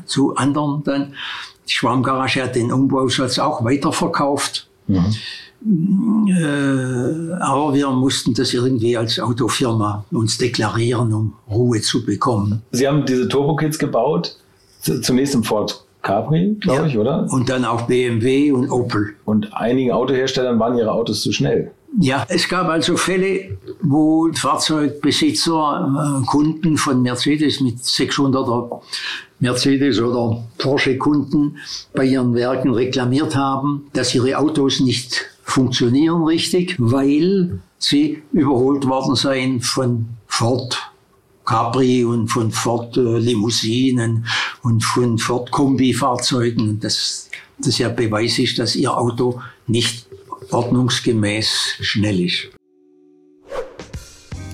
zu anderen dann. Die Schwabengarage hat den Umbausatz auch weiterverkauft. Mhm. Äh, aber wir mussten das irgendwie als Autofirma uns deklarieren, um Ruhe zu bekommen. Sie haben diese Turbo-Kits gebaut, zunächst im Ford Capri, glaube ja. ich, oder? Und dann auch BMW und Opel. Und einigen Autoherstellern waren ihre Autos zu schnell. Ja, es gab also Fälle, wo Fahrzeugbesitzer, äh, Kunden von Mercedes mit 600er Mercedes oder Porsche-Kunden bei ihren Werken reklamiert haben, dass ihre Autos nicht funktionieren richtig, weil sie überholt worden seien von Ford Capri und von Ford äh, Limousinen und von Ford Kombi-Fahrzeugen. Das, das ja Beweis ist, dass ihr Auto nicht ordnungsgemäß schnell ist.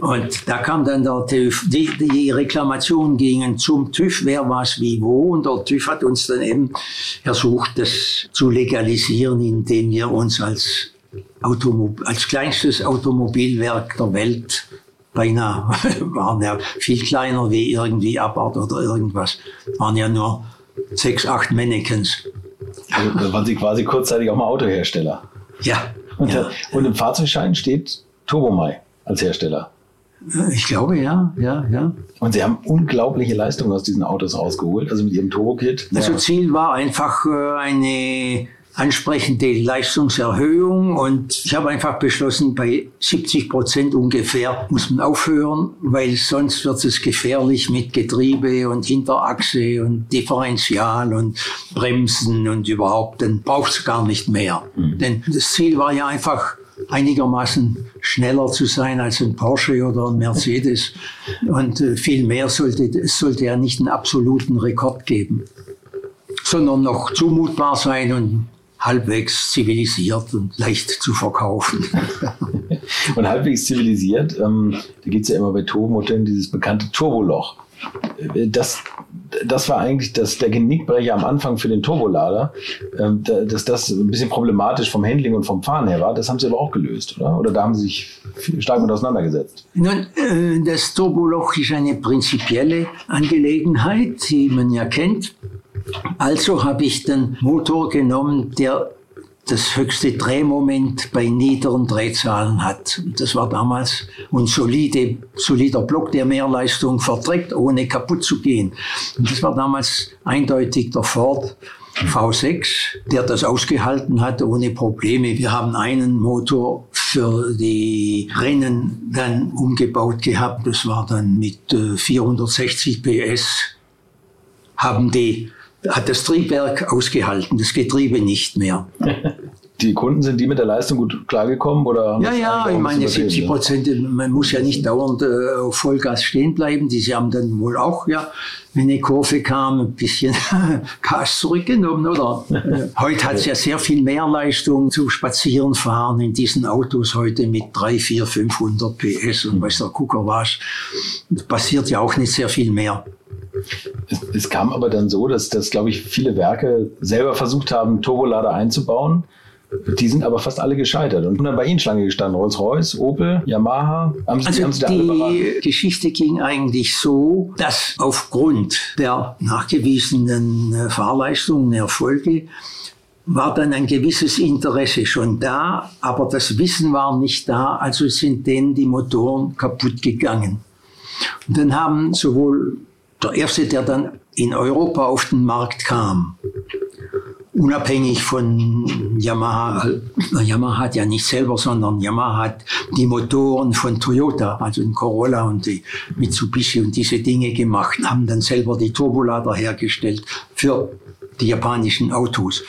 Und da kam dann der TÜV, die, die Reklamationen gingen zum TÜV, wer was wie wo. Und der TÜV hat uns dann eben versucht, das zu legalisieren, indem wir uns als, Automobil, als kleinstes Automobilwerk der Welt beinahe, waren ja viel kleiner wie irgendwie Abart oder irgendwas, waren ja nur sechs, acht Mannequins. Also, da waren Sie quasi kurzzeitig auch mal Autohersteller. Ja. Und, ja. und im Fahrzeugschein steht Turbomai als Hersteller. Ich glaube, ja, ja, ja. Und Sie haben unglaubliche Leistungen aus diesen Autos rausgeholt, also mit Ihrem Turbo-Kit. Also Ziel war einfach äh, eine ansprechende Leistungserhöhung und ich habe einfach beschlossen, bei 70 Prozent ungefähr muss man aufhören, weil sonst wird es gefährlich mit Getriebe und Hinterachse und Differential und Bremsen und überhaupt, dann braucht es gar nicht mehr. Mhm. Denn das Ziel war ja einfach, einigermaßen schneller zu sein als ein Porsche oder ein Mercedes. Und äh, viel mehr sollte, es sollte ja nicht einen absoluten Rekord geben, sondern noch zumutbar sein und halbwegs zivilisiert und leicht zu verkaufen. und halbwegs zivilisiert, ähm, da gibt es ja immer bei Turbomotoren dieses bekannte Turboloch. Äh, das, das war eigentlich das, der Genickbrecher am Anfang für den Turbolader, ähm, dass das ein bisschen problematisch vom Handling und vom Fahren her war. Das haben Sie aber auch gelöst, oder? Oder da haben Sie sich stark mit auseinandergesetzt? Nun, äh, das Turboloch ist eine prinzipielle Angelegenheit, die man ja kennt. Also habe ich den Motor genommen, der das höchste Drehmoment bei niederen Drehzahlen hat. Das war damals ein solide, solider Block, der Mehrleistung verträgt, ohne kaputt zu gehen. Und das war damals eindeutig der Ford V6, der das ausgehalten hat ohne Probleme. Wir haben einen Motor für die Rennen dann umgebaut gehabt. Das war dann mit 460 äh, PS. Haben die hat das Triebwerk ausgehalten, das Getriebe nicht mehr. Die Kunden sind die mit der Leistung gut klargekommen oder? Ja, ja, ich meine 70 Prozent. Man muss ja nicht dauernd äh, auf Vollgas stehen bleiben. Die haben dann wohl auch ja, wenn eine Kurve kam, ein bisschen Gas zurückgenommen, oder? heute hat es ja sehr viel mehr Leistung zu Spazierenfahren in diesen Autos heute mit 3, 4, 500 PS und weiß der Gucker was. Passiert ja auch nicht sehr viel mehr. Es, es, kam aber dann so, dass, dass glaube ich, viele Werke selber versucht haben, Turbolader einzubauen. Die sind aber fast alle gescheitert. Und dann bei Ihnen Schlange gestanden. Rolls-Royce, Opel, Yamaha. Haben Sie, also haben Sie die Geschichte ging eigentlich so, dass aufgrund der nachgewiesenen äh, Fahrleistungen, Erfolge, war dann ein gewisses Interesse schon da, aber das Wissen war nicht da, also sind denen die Motoren kaputt gegangen. Und dann haben sowohl der erste, der dann in Europa auf den Markt kam. Unabhängig von Yamaha. Yamaha hat ja nicht selber, sondern Yamaha hat die Motoren von Toyota, also den Corolla und die Mitsubishi und diese Dinge gemacht, haben dann selber die Turbolader hergestellt für die japanischen Autos.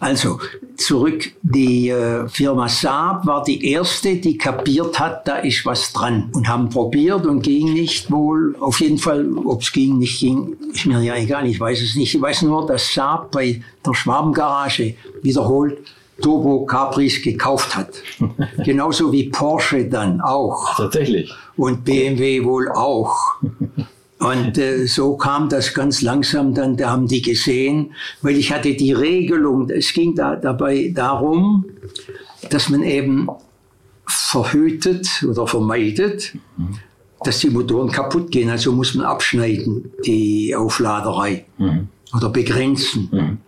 Also zurück, die äh, Firma Saab war die erste, die kapiert hat, da ist was dran und haben probiert und ging nicht wohl. Auf jeden Fall, ob es ging, nicht ging, ist mir ja egal, ich weiß es nicht. Ich weiß nur, dass Saab bei der Schwabengarage wiederholt Turbo Capris gekauft hat. Genauso wie Porsche dann auch. Tatsächlich. Und BMW wohl auch. Und äh, so kam das ganz langsam dann, da haben die gesehen, weil ich hatte die Regelung, es ging da dabei darum, dass man eben verhütet oder vermeidet, dass die Motoren kaputt gehen. Also muss man abschneiden, die Aufladerei. Mhm. Oder begrenzen. Mhm.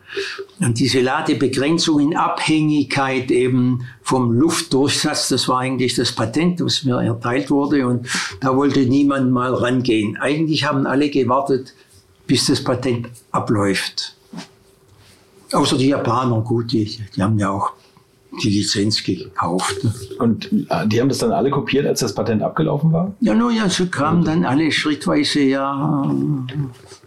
Und diese Ladebegrenzung in Abhängigkeit eben vom Luftdurchsatz, das war eigentlich das Patent, was mir erteilt wurde. Und da wollte niemand mal rangehen. Eigentlich haben alle gewartet, bis das Patent abläuft. Außer die Japaner, gut, die, die haben ja auch die Lizenz gekauft. Und äh, die haben das dann alle kopiert, als das Patent abgelaufen war? Ja, nun ja, so kamen dann alle schrittweise ja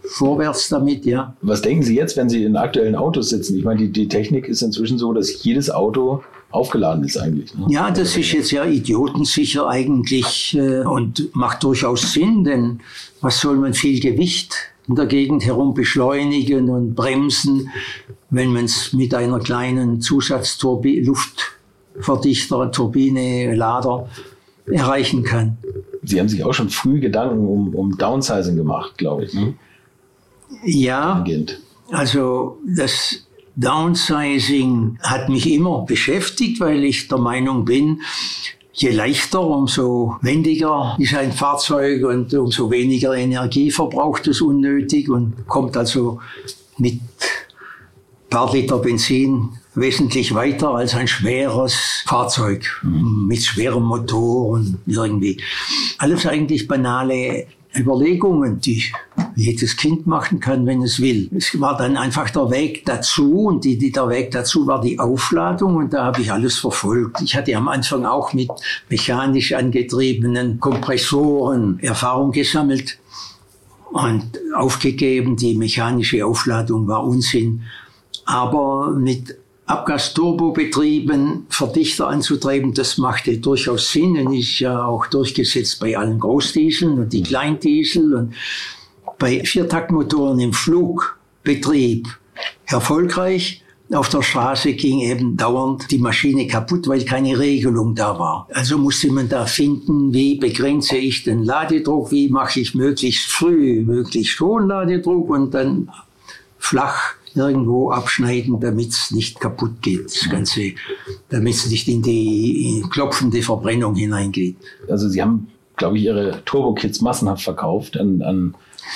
vorwärts damit, ja. Was denken Sie jetzt, wenn Sie in aktuellen Autos sitzen? Ich meine, die, die Technik ist inzwischen so, dass jedes Auto aufgeladen ist eigentlich. Ne? Ja, das ist jetzt ja idiotensicher eigentlich äh, und macht durchaus Sinn, denn was soll man viel Gewicht in der Gegend herum beschleunigen und bremsen, wenn man es mit einer kleinen Zusatzluftverdichter, Turbine, Lader erreichen kann. Sie haben sich auch schon früh Gedanken um, um Downsizing gemacht, glaube ich. Ne? Ja, also das Downsizing hat mich immer beschäftigt, weil ich der Meinung bin, je leichter, umso wendiger ist ein Fahrzeug und umso weniger Energie verbraucht es unnötig und kommt also mit paar Liter Benzin wesentlich weiter als ein schweres Fahrzeug mhm. mit schwerem Motor und irgendwie. Alles eigentlich banale Überlegungen, die jedes Kind machen kann, wenn es will. Es war dann einfach der Weg dazu und die, die, der Weg dazu war die Aufladung und da habe ich alles verfolgt. Ich hatte am Anfang auch mit mechanisch angetriebenen Kompressoren Erfahrung gesammelt und aufgegeben. Die mechanische Aufladung war Unsinn. Aber mit Abgasturbobetrieben Verdichter anzutreiben, das machte durchaus Sinn und ist ja auch durchgesetzt bei allen Großdieseln und die Kleindiesel und bei Viertaktmotoren im Flugbetrieb erfolgreich. Auf der Straße ging eben dauernd die Maschine kaputt, weil keine Regelung da war. Also musste man da finden, wie begrenze ich den Ladedruck, wie mache ich möglichst früh, möglichst hohen Ladedruck und dann flach irgendwo abschneiden, damit es nicht kaputt geht, das Ganze, damit es nicht in die klopfende Verbrennung hineingeht. Also Sie haben, glaube ich, Ihre Turbo-Kits massenhaft verkauft an, an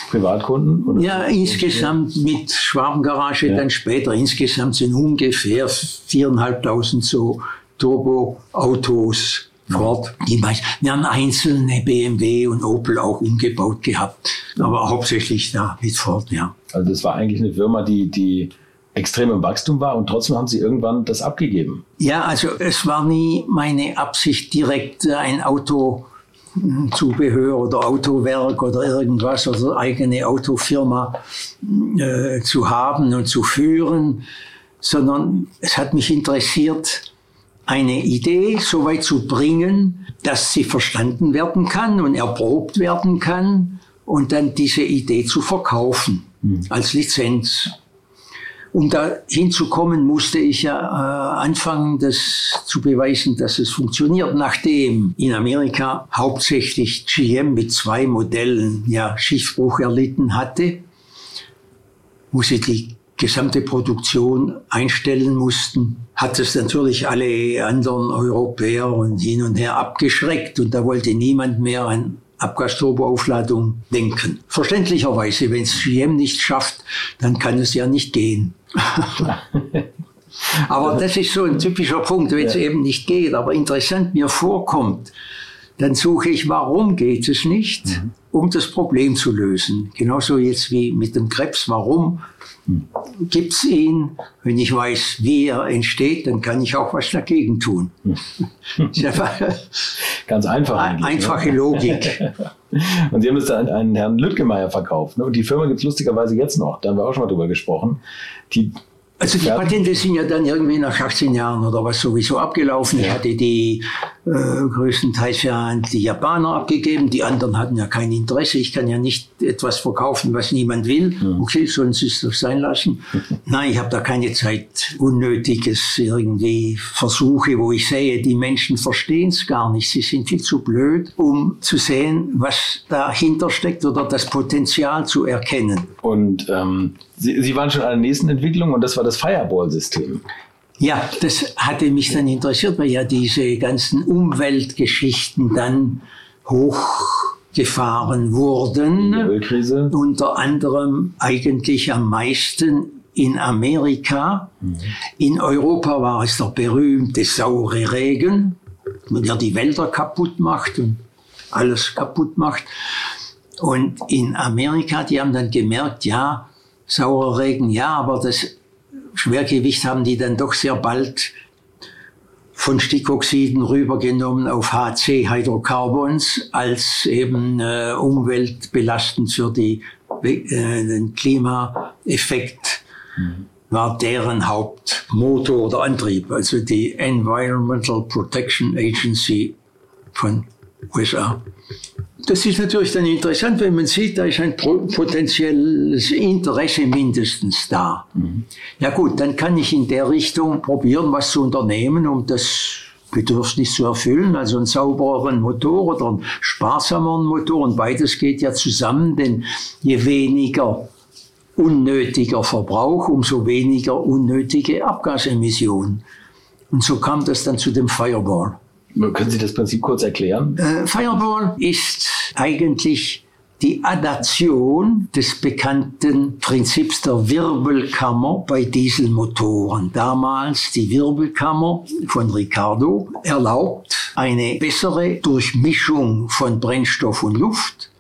Privatkunden? Oder? Ja, insgesamt mit Schwabengarage ja. dann später. Insgesamt sind ungefähr 4.500 so Turbo-Autos Ford, meisten. Wir haben einzelne BMW und Opel auch umgebaut gehabt, aber hauptsächlich da mit Ford, ja. Also das war eigentlich eine Firma, die, die extrem im Wachstum war und trotzdem haben Sie irgendwann das abgegeben. Ja, also es war nie meine Absicht, direkt ein Auto Zubehör oder Autowerk oder irgendwas oder eigene Autofirma äh, zu haben und zu führen, sondern es hat mich interessiert, eine Idee so weit zu bringen, dass sie verstanden werden kann und erprobt werden kann und dann diese Idee zu verkaufen mhm. als Lizenz. Um da hinzukommen, musste ich ja äh, anfangen, das zu beweisen, dass es funktioniert, nachdem in Amerika hauptsächlich GM mit zwei Modellen ja Schiffbruch erlitten hatte, sie die gesamte Produktion einstellen mussten, hat es natürlich alle anderen Europäer und hin und her abgeschreckt und da wollte niemand mehr an Abgasturboaufladung denken. Verständlicherweise, wenn es GM nicht schafft, dann kann es ja nicht gehen. aber das ist so ein typischer Punkt, wenn es eben nicht geht, aber interessant mir vorkommt, dann suche ich, warum geht es nicht, mhm. Um das Problem zu lösen. Genauso jetzt wie mit dem Krebs, warum gibt es ihn. Wenn ich weiß, wie er entsteht, dann kann ich auch was dagegen tun. Ganz einfach. Ein, ne? einfache ne? Logik. Und Sie haben es an einen Herrn Lüttgemeier verkauft. Ne? Und die Firma gibt es lustigerweise jetzt noch. Da haben wir auch schon mal drüber gesprochen. Die also die Patente sind ja dann irgendwie nach 18 Jahren oder was sowieso abgelaufen. Ich hatte die äh, größtenteils für die Japaner abgegeben. Die anderen hatten ja kein Interesse. Ich kann ja nicht etwas verkaufen, was niemand will. Okay, sollen sie es doch sein lassen. Nein, ich habe da keine Zeit. Unnötiges irgendwie Versuche, wo ich sehe, die Menschen verstehen es gar nicht. Sie sind viel zu blöd, um zu sehen, was dahinter steckt oder das Potenzial zu erkennen. Und ähm, Sie, Sie waren schon an der nächsten Entwicklung und das war das Fireball-System. Ja, das hatte mich dann interessiert, weil ja diese ganzen Umweltgeschichten dann hoch gefahren wurden. Die Ölkrise. Unter anderem eigentlich am meisten in Amerika. Mhm. In Europa war es der berühmte saure Regen, der die Wälder kaputt macht und alles kaputt macht. Und in Amerika, die haben dann gemerkt, ja, saurer Regen, ja, aber das Schwergewicht haben die dann doch sehr bald von Stickoxiden rübergenommen auf HC Hydrocarbons als eben äh, umweltbelastend für die, äh, den Klimaeffekt mhm. war deren Hauptmotor oder Antrieb, also die Environmental Protection Agency von USA. Das ist natürlich dann interessant, wenn man sieht, da ist ein potenzielles Interesse mindestens da. Mhm. Ja gut, dann kann ich in der Richtung probieren, was zu unternehmen, um das Bedürfnis zu erfüllen, also einen saubereren Motor oder einen sparsameren Motor. Und beides geht ja zusammen, denn je weniger unnötiger Verbrauch, umso weniger unnötige Abgasemissionen. Und so kam das dann zu dem Fireball. Können Sie das Prinzip kurz erklären? Äh, Fireball ist eigentlich die Adaption des bekannten Prinzips der Wirbelkammer bei Dieselmotoren. Damals die Wirbelkammer von Ricardo erlaubt eine bessere Durchmischung von Brennstoff und Luft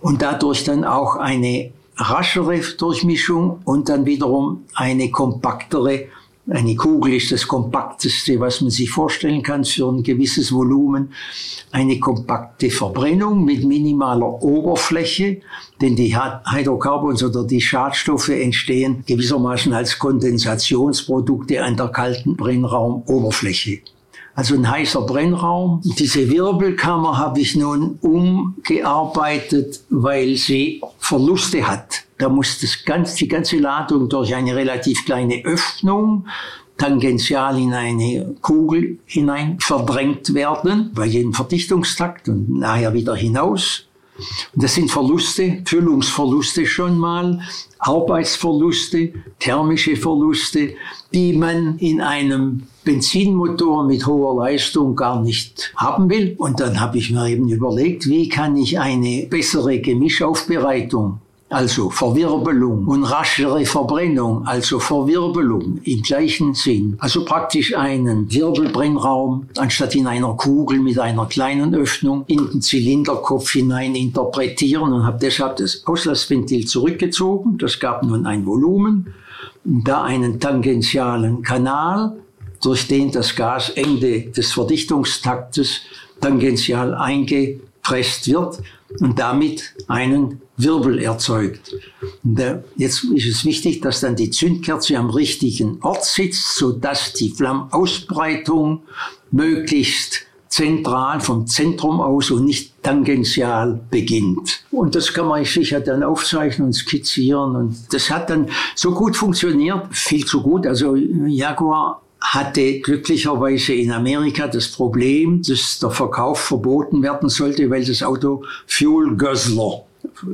und dadurch dann auch eine raschere Durchmischung und dann wiederum eine kompaktere eine Kugel ist das kompakteste, was man sich vorstellen kann für ein gewisses Volumen. Eine kompakte Verbrennung mit minimaler Oberfläche, denn die Hydrocarbons oder die Schadstoffe entstehen gewissermaßen als Kondensationsprodukte an der kalten Brennraumoberfläche. Also ein heißer Brennraum. Diese Wirbelkammer habe ich nun umgearbeitet, weil sie Verluste hat. Da muss das ganz, die ganze Ladung durch eine relativ kleine Öffnung tangential in eine Kugel hinein verdrängt werden, bei jedem Verdichtungstakt und nachher wieder hinaus. Das sind Verluste, Füllungsverluste schon mal, Arbeitsverluste, thermische Verluste, die man in einem Benzinmotor mit hoher Leistung gar nicht haben will. Und dann habe ich mir eben überlegt, wie kann ich eine bessere Gemischaufbereitung also Verwirbelung und raschere Verbrennung, also Verwirbelung im gleichen Sinn. Also praktisch einen Wirbelbrennraum anstatt in einer Kugel mit einer kleinen Öffnung in den Zylinderkopf hinein interpretieren und habe deshalb das Auslassventil zurückgezogen. Das gab nun ein Volumen, da einen tangentialen Kanal, durch den das Gas Ende des Verdichtungstaktes tangential eingepresst wird und damit einen Wirbel erzeugt. Jetzt ist es wichtig, dass dann die Zündkerze am richtigen Ort sitzt, sodass die Flammausbreitung möglichst zentral vom Zentrum aus und nicht tangential beginnt. Und das kann man sicher dann aufzeichnen und skizzieren. Und das hat dann so gut funktioniert, viel zu gut. Also Jaguar hatte glücklicherweise in Amerika das Problem, dass der Verkauf verboten werden sollte, weil das Auto Fuel Guzzler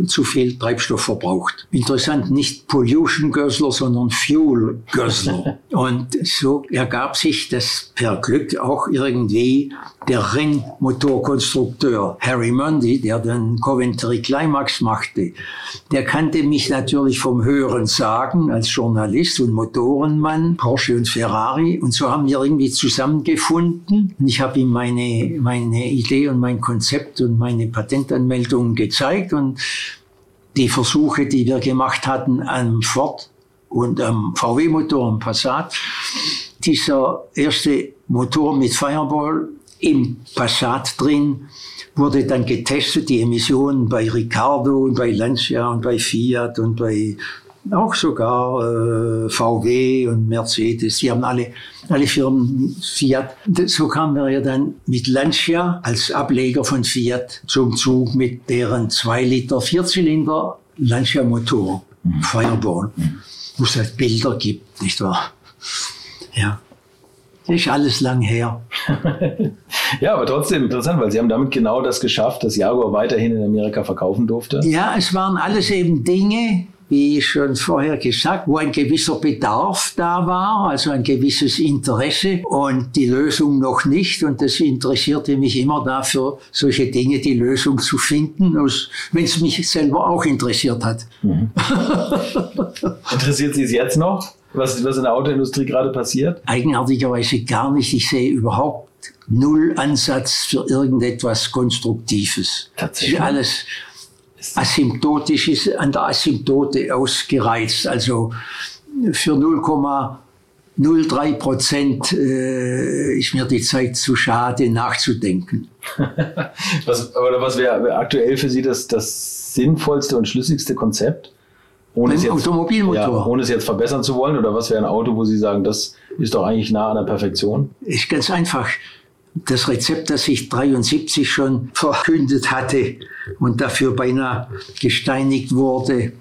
zu viel Treibstoff verbraucht. Interessant, nicht Pollution Guzzler, sondern Fuel Guzzler. Und so ergab sich das per Glück auch irgendwie der Rennmotorkonstrukteur Harry Mundy, der den Coventry Climax machte. Der kannte mich natürlich vom Hören sagen als Journalist und Motorenmann, Porsche und Ferrari. Und so haben wir irgendwie zusammengefunden. Und ich habe ihm meine, meine Idee und mein Konzept und meine Patentanmeldung gezeigt und die Versuche, die wir gemacht hatten am Ford und am VW-Motor, am Passat. Dieser erste Motor mit Fireball im Passat drin wurde dann getestet, die Emissionen bei Ricardo und bei Lancia und bei Fiat und bei auch sogar äh, VW und Mercedes, die haben alle, alle Firmen Fiat. So kamen wir ja dann mit Lancia als Ableger von Fiat zum Zug mit deren 2 Liter Vierzylinder Lancia Motor, mhm. Fireball, wo es halt Bilder gibt, nicht wahr? Ja. Das ist alles lang her. ja, aber trotzdem interessant, weil Sie haben damit genau das geschafft, dass Jaguar weiterhin in Amerika verkaufen durfte. Ja, es waren alles eben Dinge, wie schon vorher gesagt, wo ein gewisser Bedarf da war, also ein gewisses Interesse und die Lösung noch nicht. Und das interessierte mich immer dafür, solche Dinge, die Lösung zu finden, wenn es mich selber auch interessiert hat. Mhm. Interessiert Sie es jetzt noch? Was, was in der Autoindustrie gerade passiert? Eigenartigerweise gar nicht. Ich sehe überhaupt null Ansatz für irgendetwas Konstruktives. Tatsächlich. Alles asymptotisch ist an der Asymptote ausgereizt. Also für 0,03 Prozent äh, ist mir die Zeit zu schade, nachzudenken. was, aber was wäre aktuell für Sie das, das sinnvollste und schlüssigste Konzept? Ohne es, jetzt, Automobilmotor. Ja, ohne es jetzt verbessern zu wollen? Oder was wäre ein Auto, wo Sie sagen, das ist doch eigentlich nah an der Perfektion? Ist ganz einfach. Das Rezept, das ich 73 schon verkündet hatte und dafür beinahe gesteinigt wurde.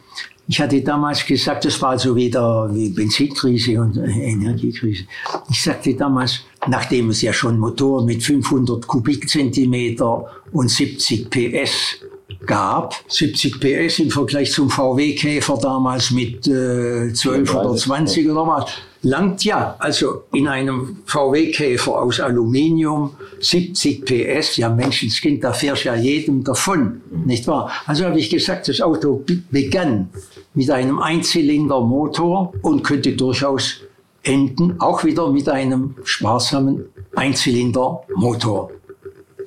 Ich hatte damals gesagt, das war so wieder wie Benzinkrise und Energiekrise. Ich sagte damals, nachdem es ja schon Motoren mit 500 Kubikzentimeter und 70 PS gab, 70 PS im Vergleich zum VW Käfer damals mit äh, 12 oder 20 oder was, langt ja. Also in einem VW Käfer aus Aluminium 70 PS, ja Menschenskind, da fährst ja jedem davon, nicht wahr? Also habe ich gesagt, das Auto begann mit einem Einzylindermotor und könnte durchaus enden, auch wieder mit einem sparsamen Einzylindermotor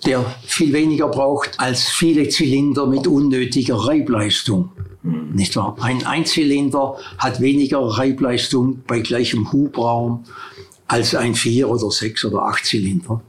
der viel weniger braucht als viele Zylinder mit unnötiger Reibleistung. Nicht wahr? Ein Einzylinder hat weniger Reibleistung bei gleichem Hubraum als ein Vier- oder Sechs- oder Achtzylinder.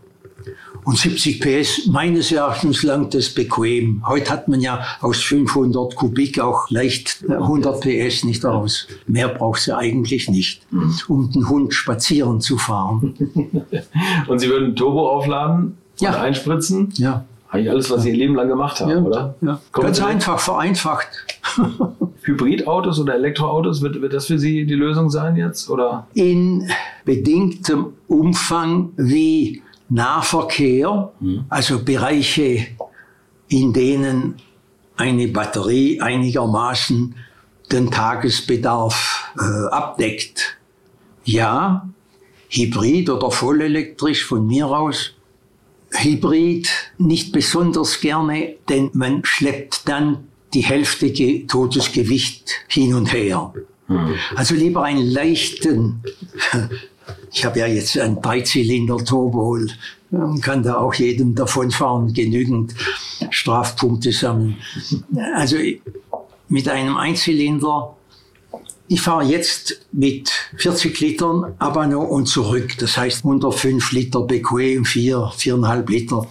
Und 70 PS, meines Erachtens langt es bequem. Heute hat man ja aus 500 Kubik auch leicht 100 PS nicht aus. Mehr braucht sie eigentlich nicht, um den Hund spazieren zu fahren. Und Sie würden Turbo aufladen ja. und einspritzen? Ja. Eigentlich alles, was Sie Ihr Leben lang gemacht haben, ja. oder? Ja. Ganz einfach, vereinfacht. Hybridautos oder Elektroautos, wird, wird das für Sie die Lösung sein jetzt? Oder? In bedingtem Umfang wie Nahverkehr, mhm. also Bereiche, in denen eine Batterie einigermaßen den Tagesbedarf äh, abdeckt. Ja, Hybrid oder vollelektrisch von mir aus Hybrid nicht besonders gerne, denn man schleppt dann die Hälfte totes Gewicht hin und her. Mhm. Also lieber einen leichten, ich habe ja jetzt einen Dreizylinder-Turbo, kann da auch jedem davonfahren, genügend Strafpunkte sammeln. Also mit einem Einzylinder ich fahre jetzt mit 40 Litern Abano und zurück. Das heißt 105 Liter bequem, 4, 4,5 Liter.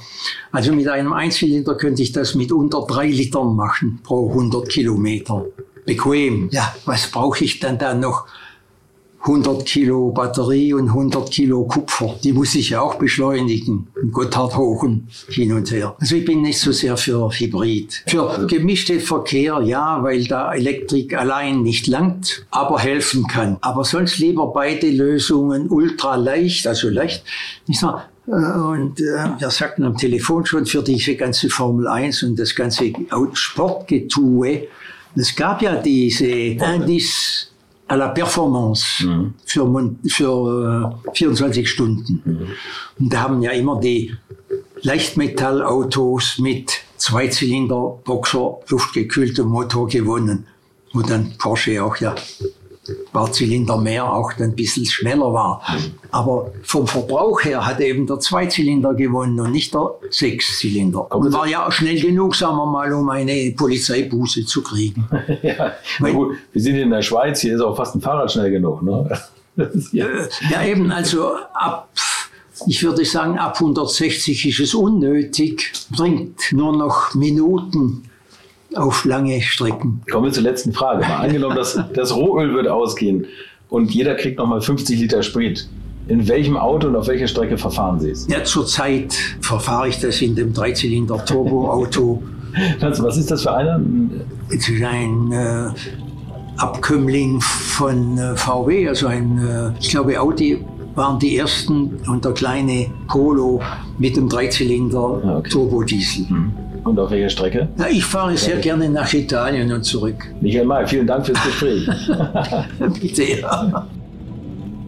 Also mit einem Einzylinder könnte ich das mit unter 3 Litern machen pro 100 Kilometer. Bequem. Ja, was brauche ich dann da noch? 100 Kilo Batterie und 100 Kilo Kupfer. Die muss ich ja auch beschleunigen. Gotthard hoch und hin und her. Also ich bin nicht so sehr für Hybrid. Für also gemischte Verkehr, ja, weil da Elektrik allein nicht langt, aber helfen kann. Aber sonst lieber beide Lösungen ultra leicht, also leicht. Ich sag, äh, und äh, wir sagten am Telefon schon für diese ganze Formel 1 und das ganze Sportgetue, es gab ja diese Indice à la Performance mhm. für, für äh, 24 Stunden. Mhm. Und da haben ja immer die Leichtmetallautos mit Zweizylinder-Boxer luftgekühltem Motor gewonnen. Wo dann Porsche auch ja paar Zylinder mehr auch ein bisschen schneller war. Aber vom Verbrauch her hat eben der Zweizylinder gewonnen und nicht der Sechszylinder. Und war ja auch schnell genug, sagen wir mal, um eine Polizeibuße zu kriegen. ja, Weil, gut, wir sind in der Schweiz, hier ist auch fast ein Fahrrad schnell genug. Ne? ja. ja, eben, also ab ich würde sagen, ab 160 ist es unnötig, bringt nur noch Minuten auf lange Strecken. Kommen wir zur letzten Frage. Mal angenommen, dass das Rohöl wird ausgehen und jeder kriegt nochmal 50 Liter Sprit. In welchem Auto und auf welcher Strecke verfahren Sie es? Ja, zurzeit verfahre ich das in dem Dreizylinder-Turbo-Auto. was ist das für einer? Es ist ein äh, Abkömmling von äh, VW, also ein, äh, ich glaube, Audi waren die ersten und der kleine Polo mit dem Dreizylinder-Turbodiesel. Ah, okay. Mhm. Und auf welcher Strecke? Na, ich fahre sehr gerne nach Italien und zurück. Michael May, vielen Dank fürs Gespräch. Bitte, ja.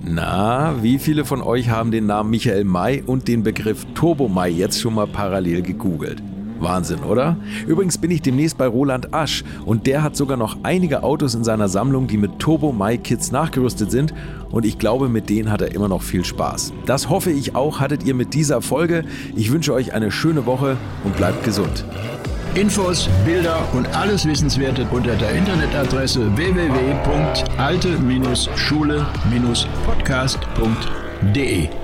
Na, wie viele von euch haben den Namen Michael May und den Begriff Turbo May jetzt schon mal parallel gegoogelt? Wahnsinn, oder? Übrigens bin ich demnächst bei Roland Asch und der hat sogar noch einige Autos in seiner Sammlung, die mit Turbo My Kits nachgerüstet sind und ich glaube, mit denen hat er immer noch viel Spaß. Das hoffe ich auch, hattet ihr mit dieser Folge. Ich wünsche euch eine schöne Woche und bleibt gesund. Infos, Bilder und alles Wissenswerte unter der Internetadresse www.alte-schule-podcast.de.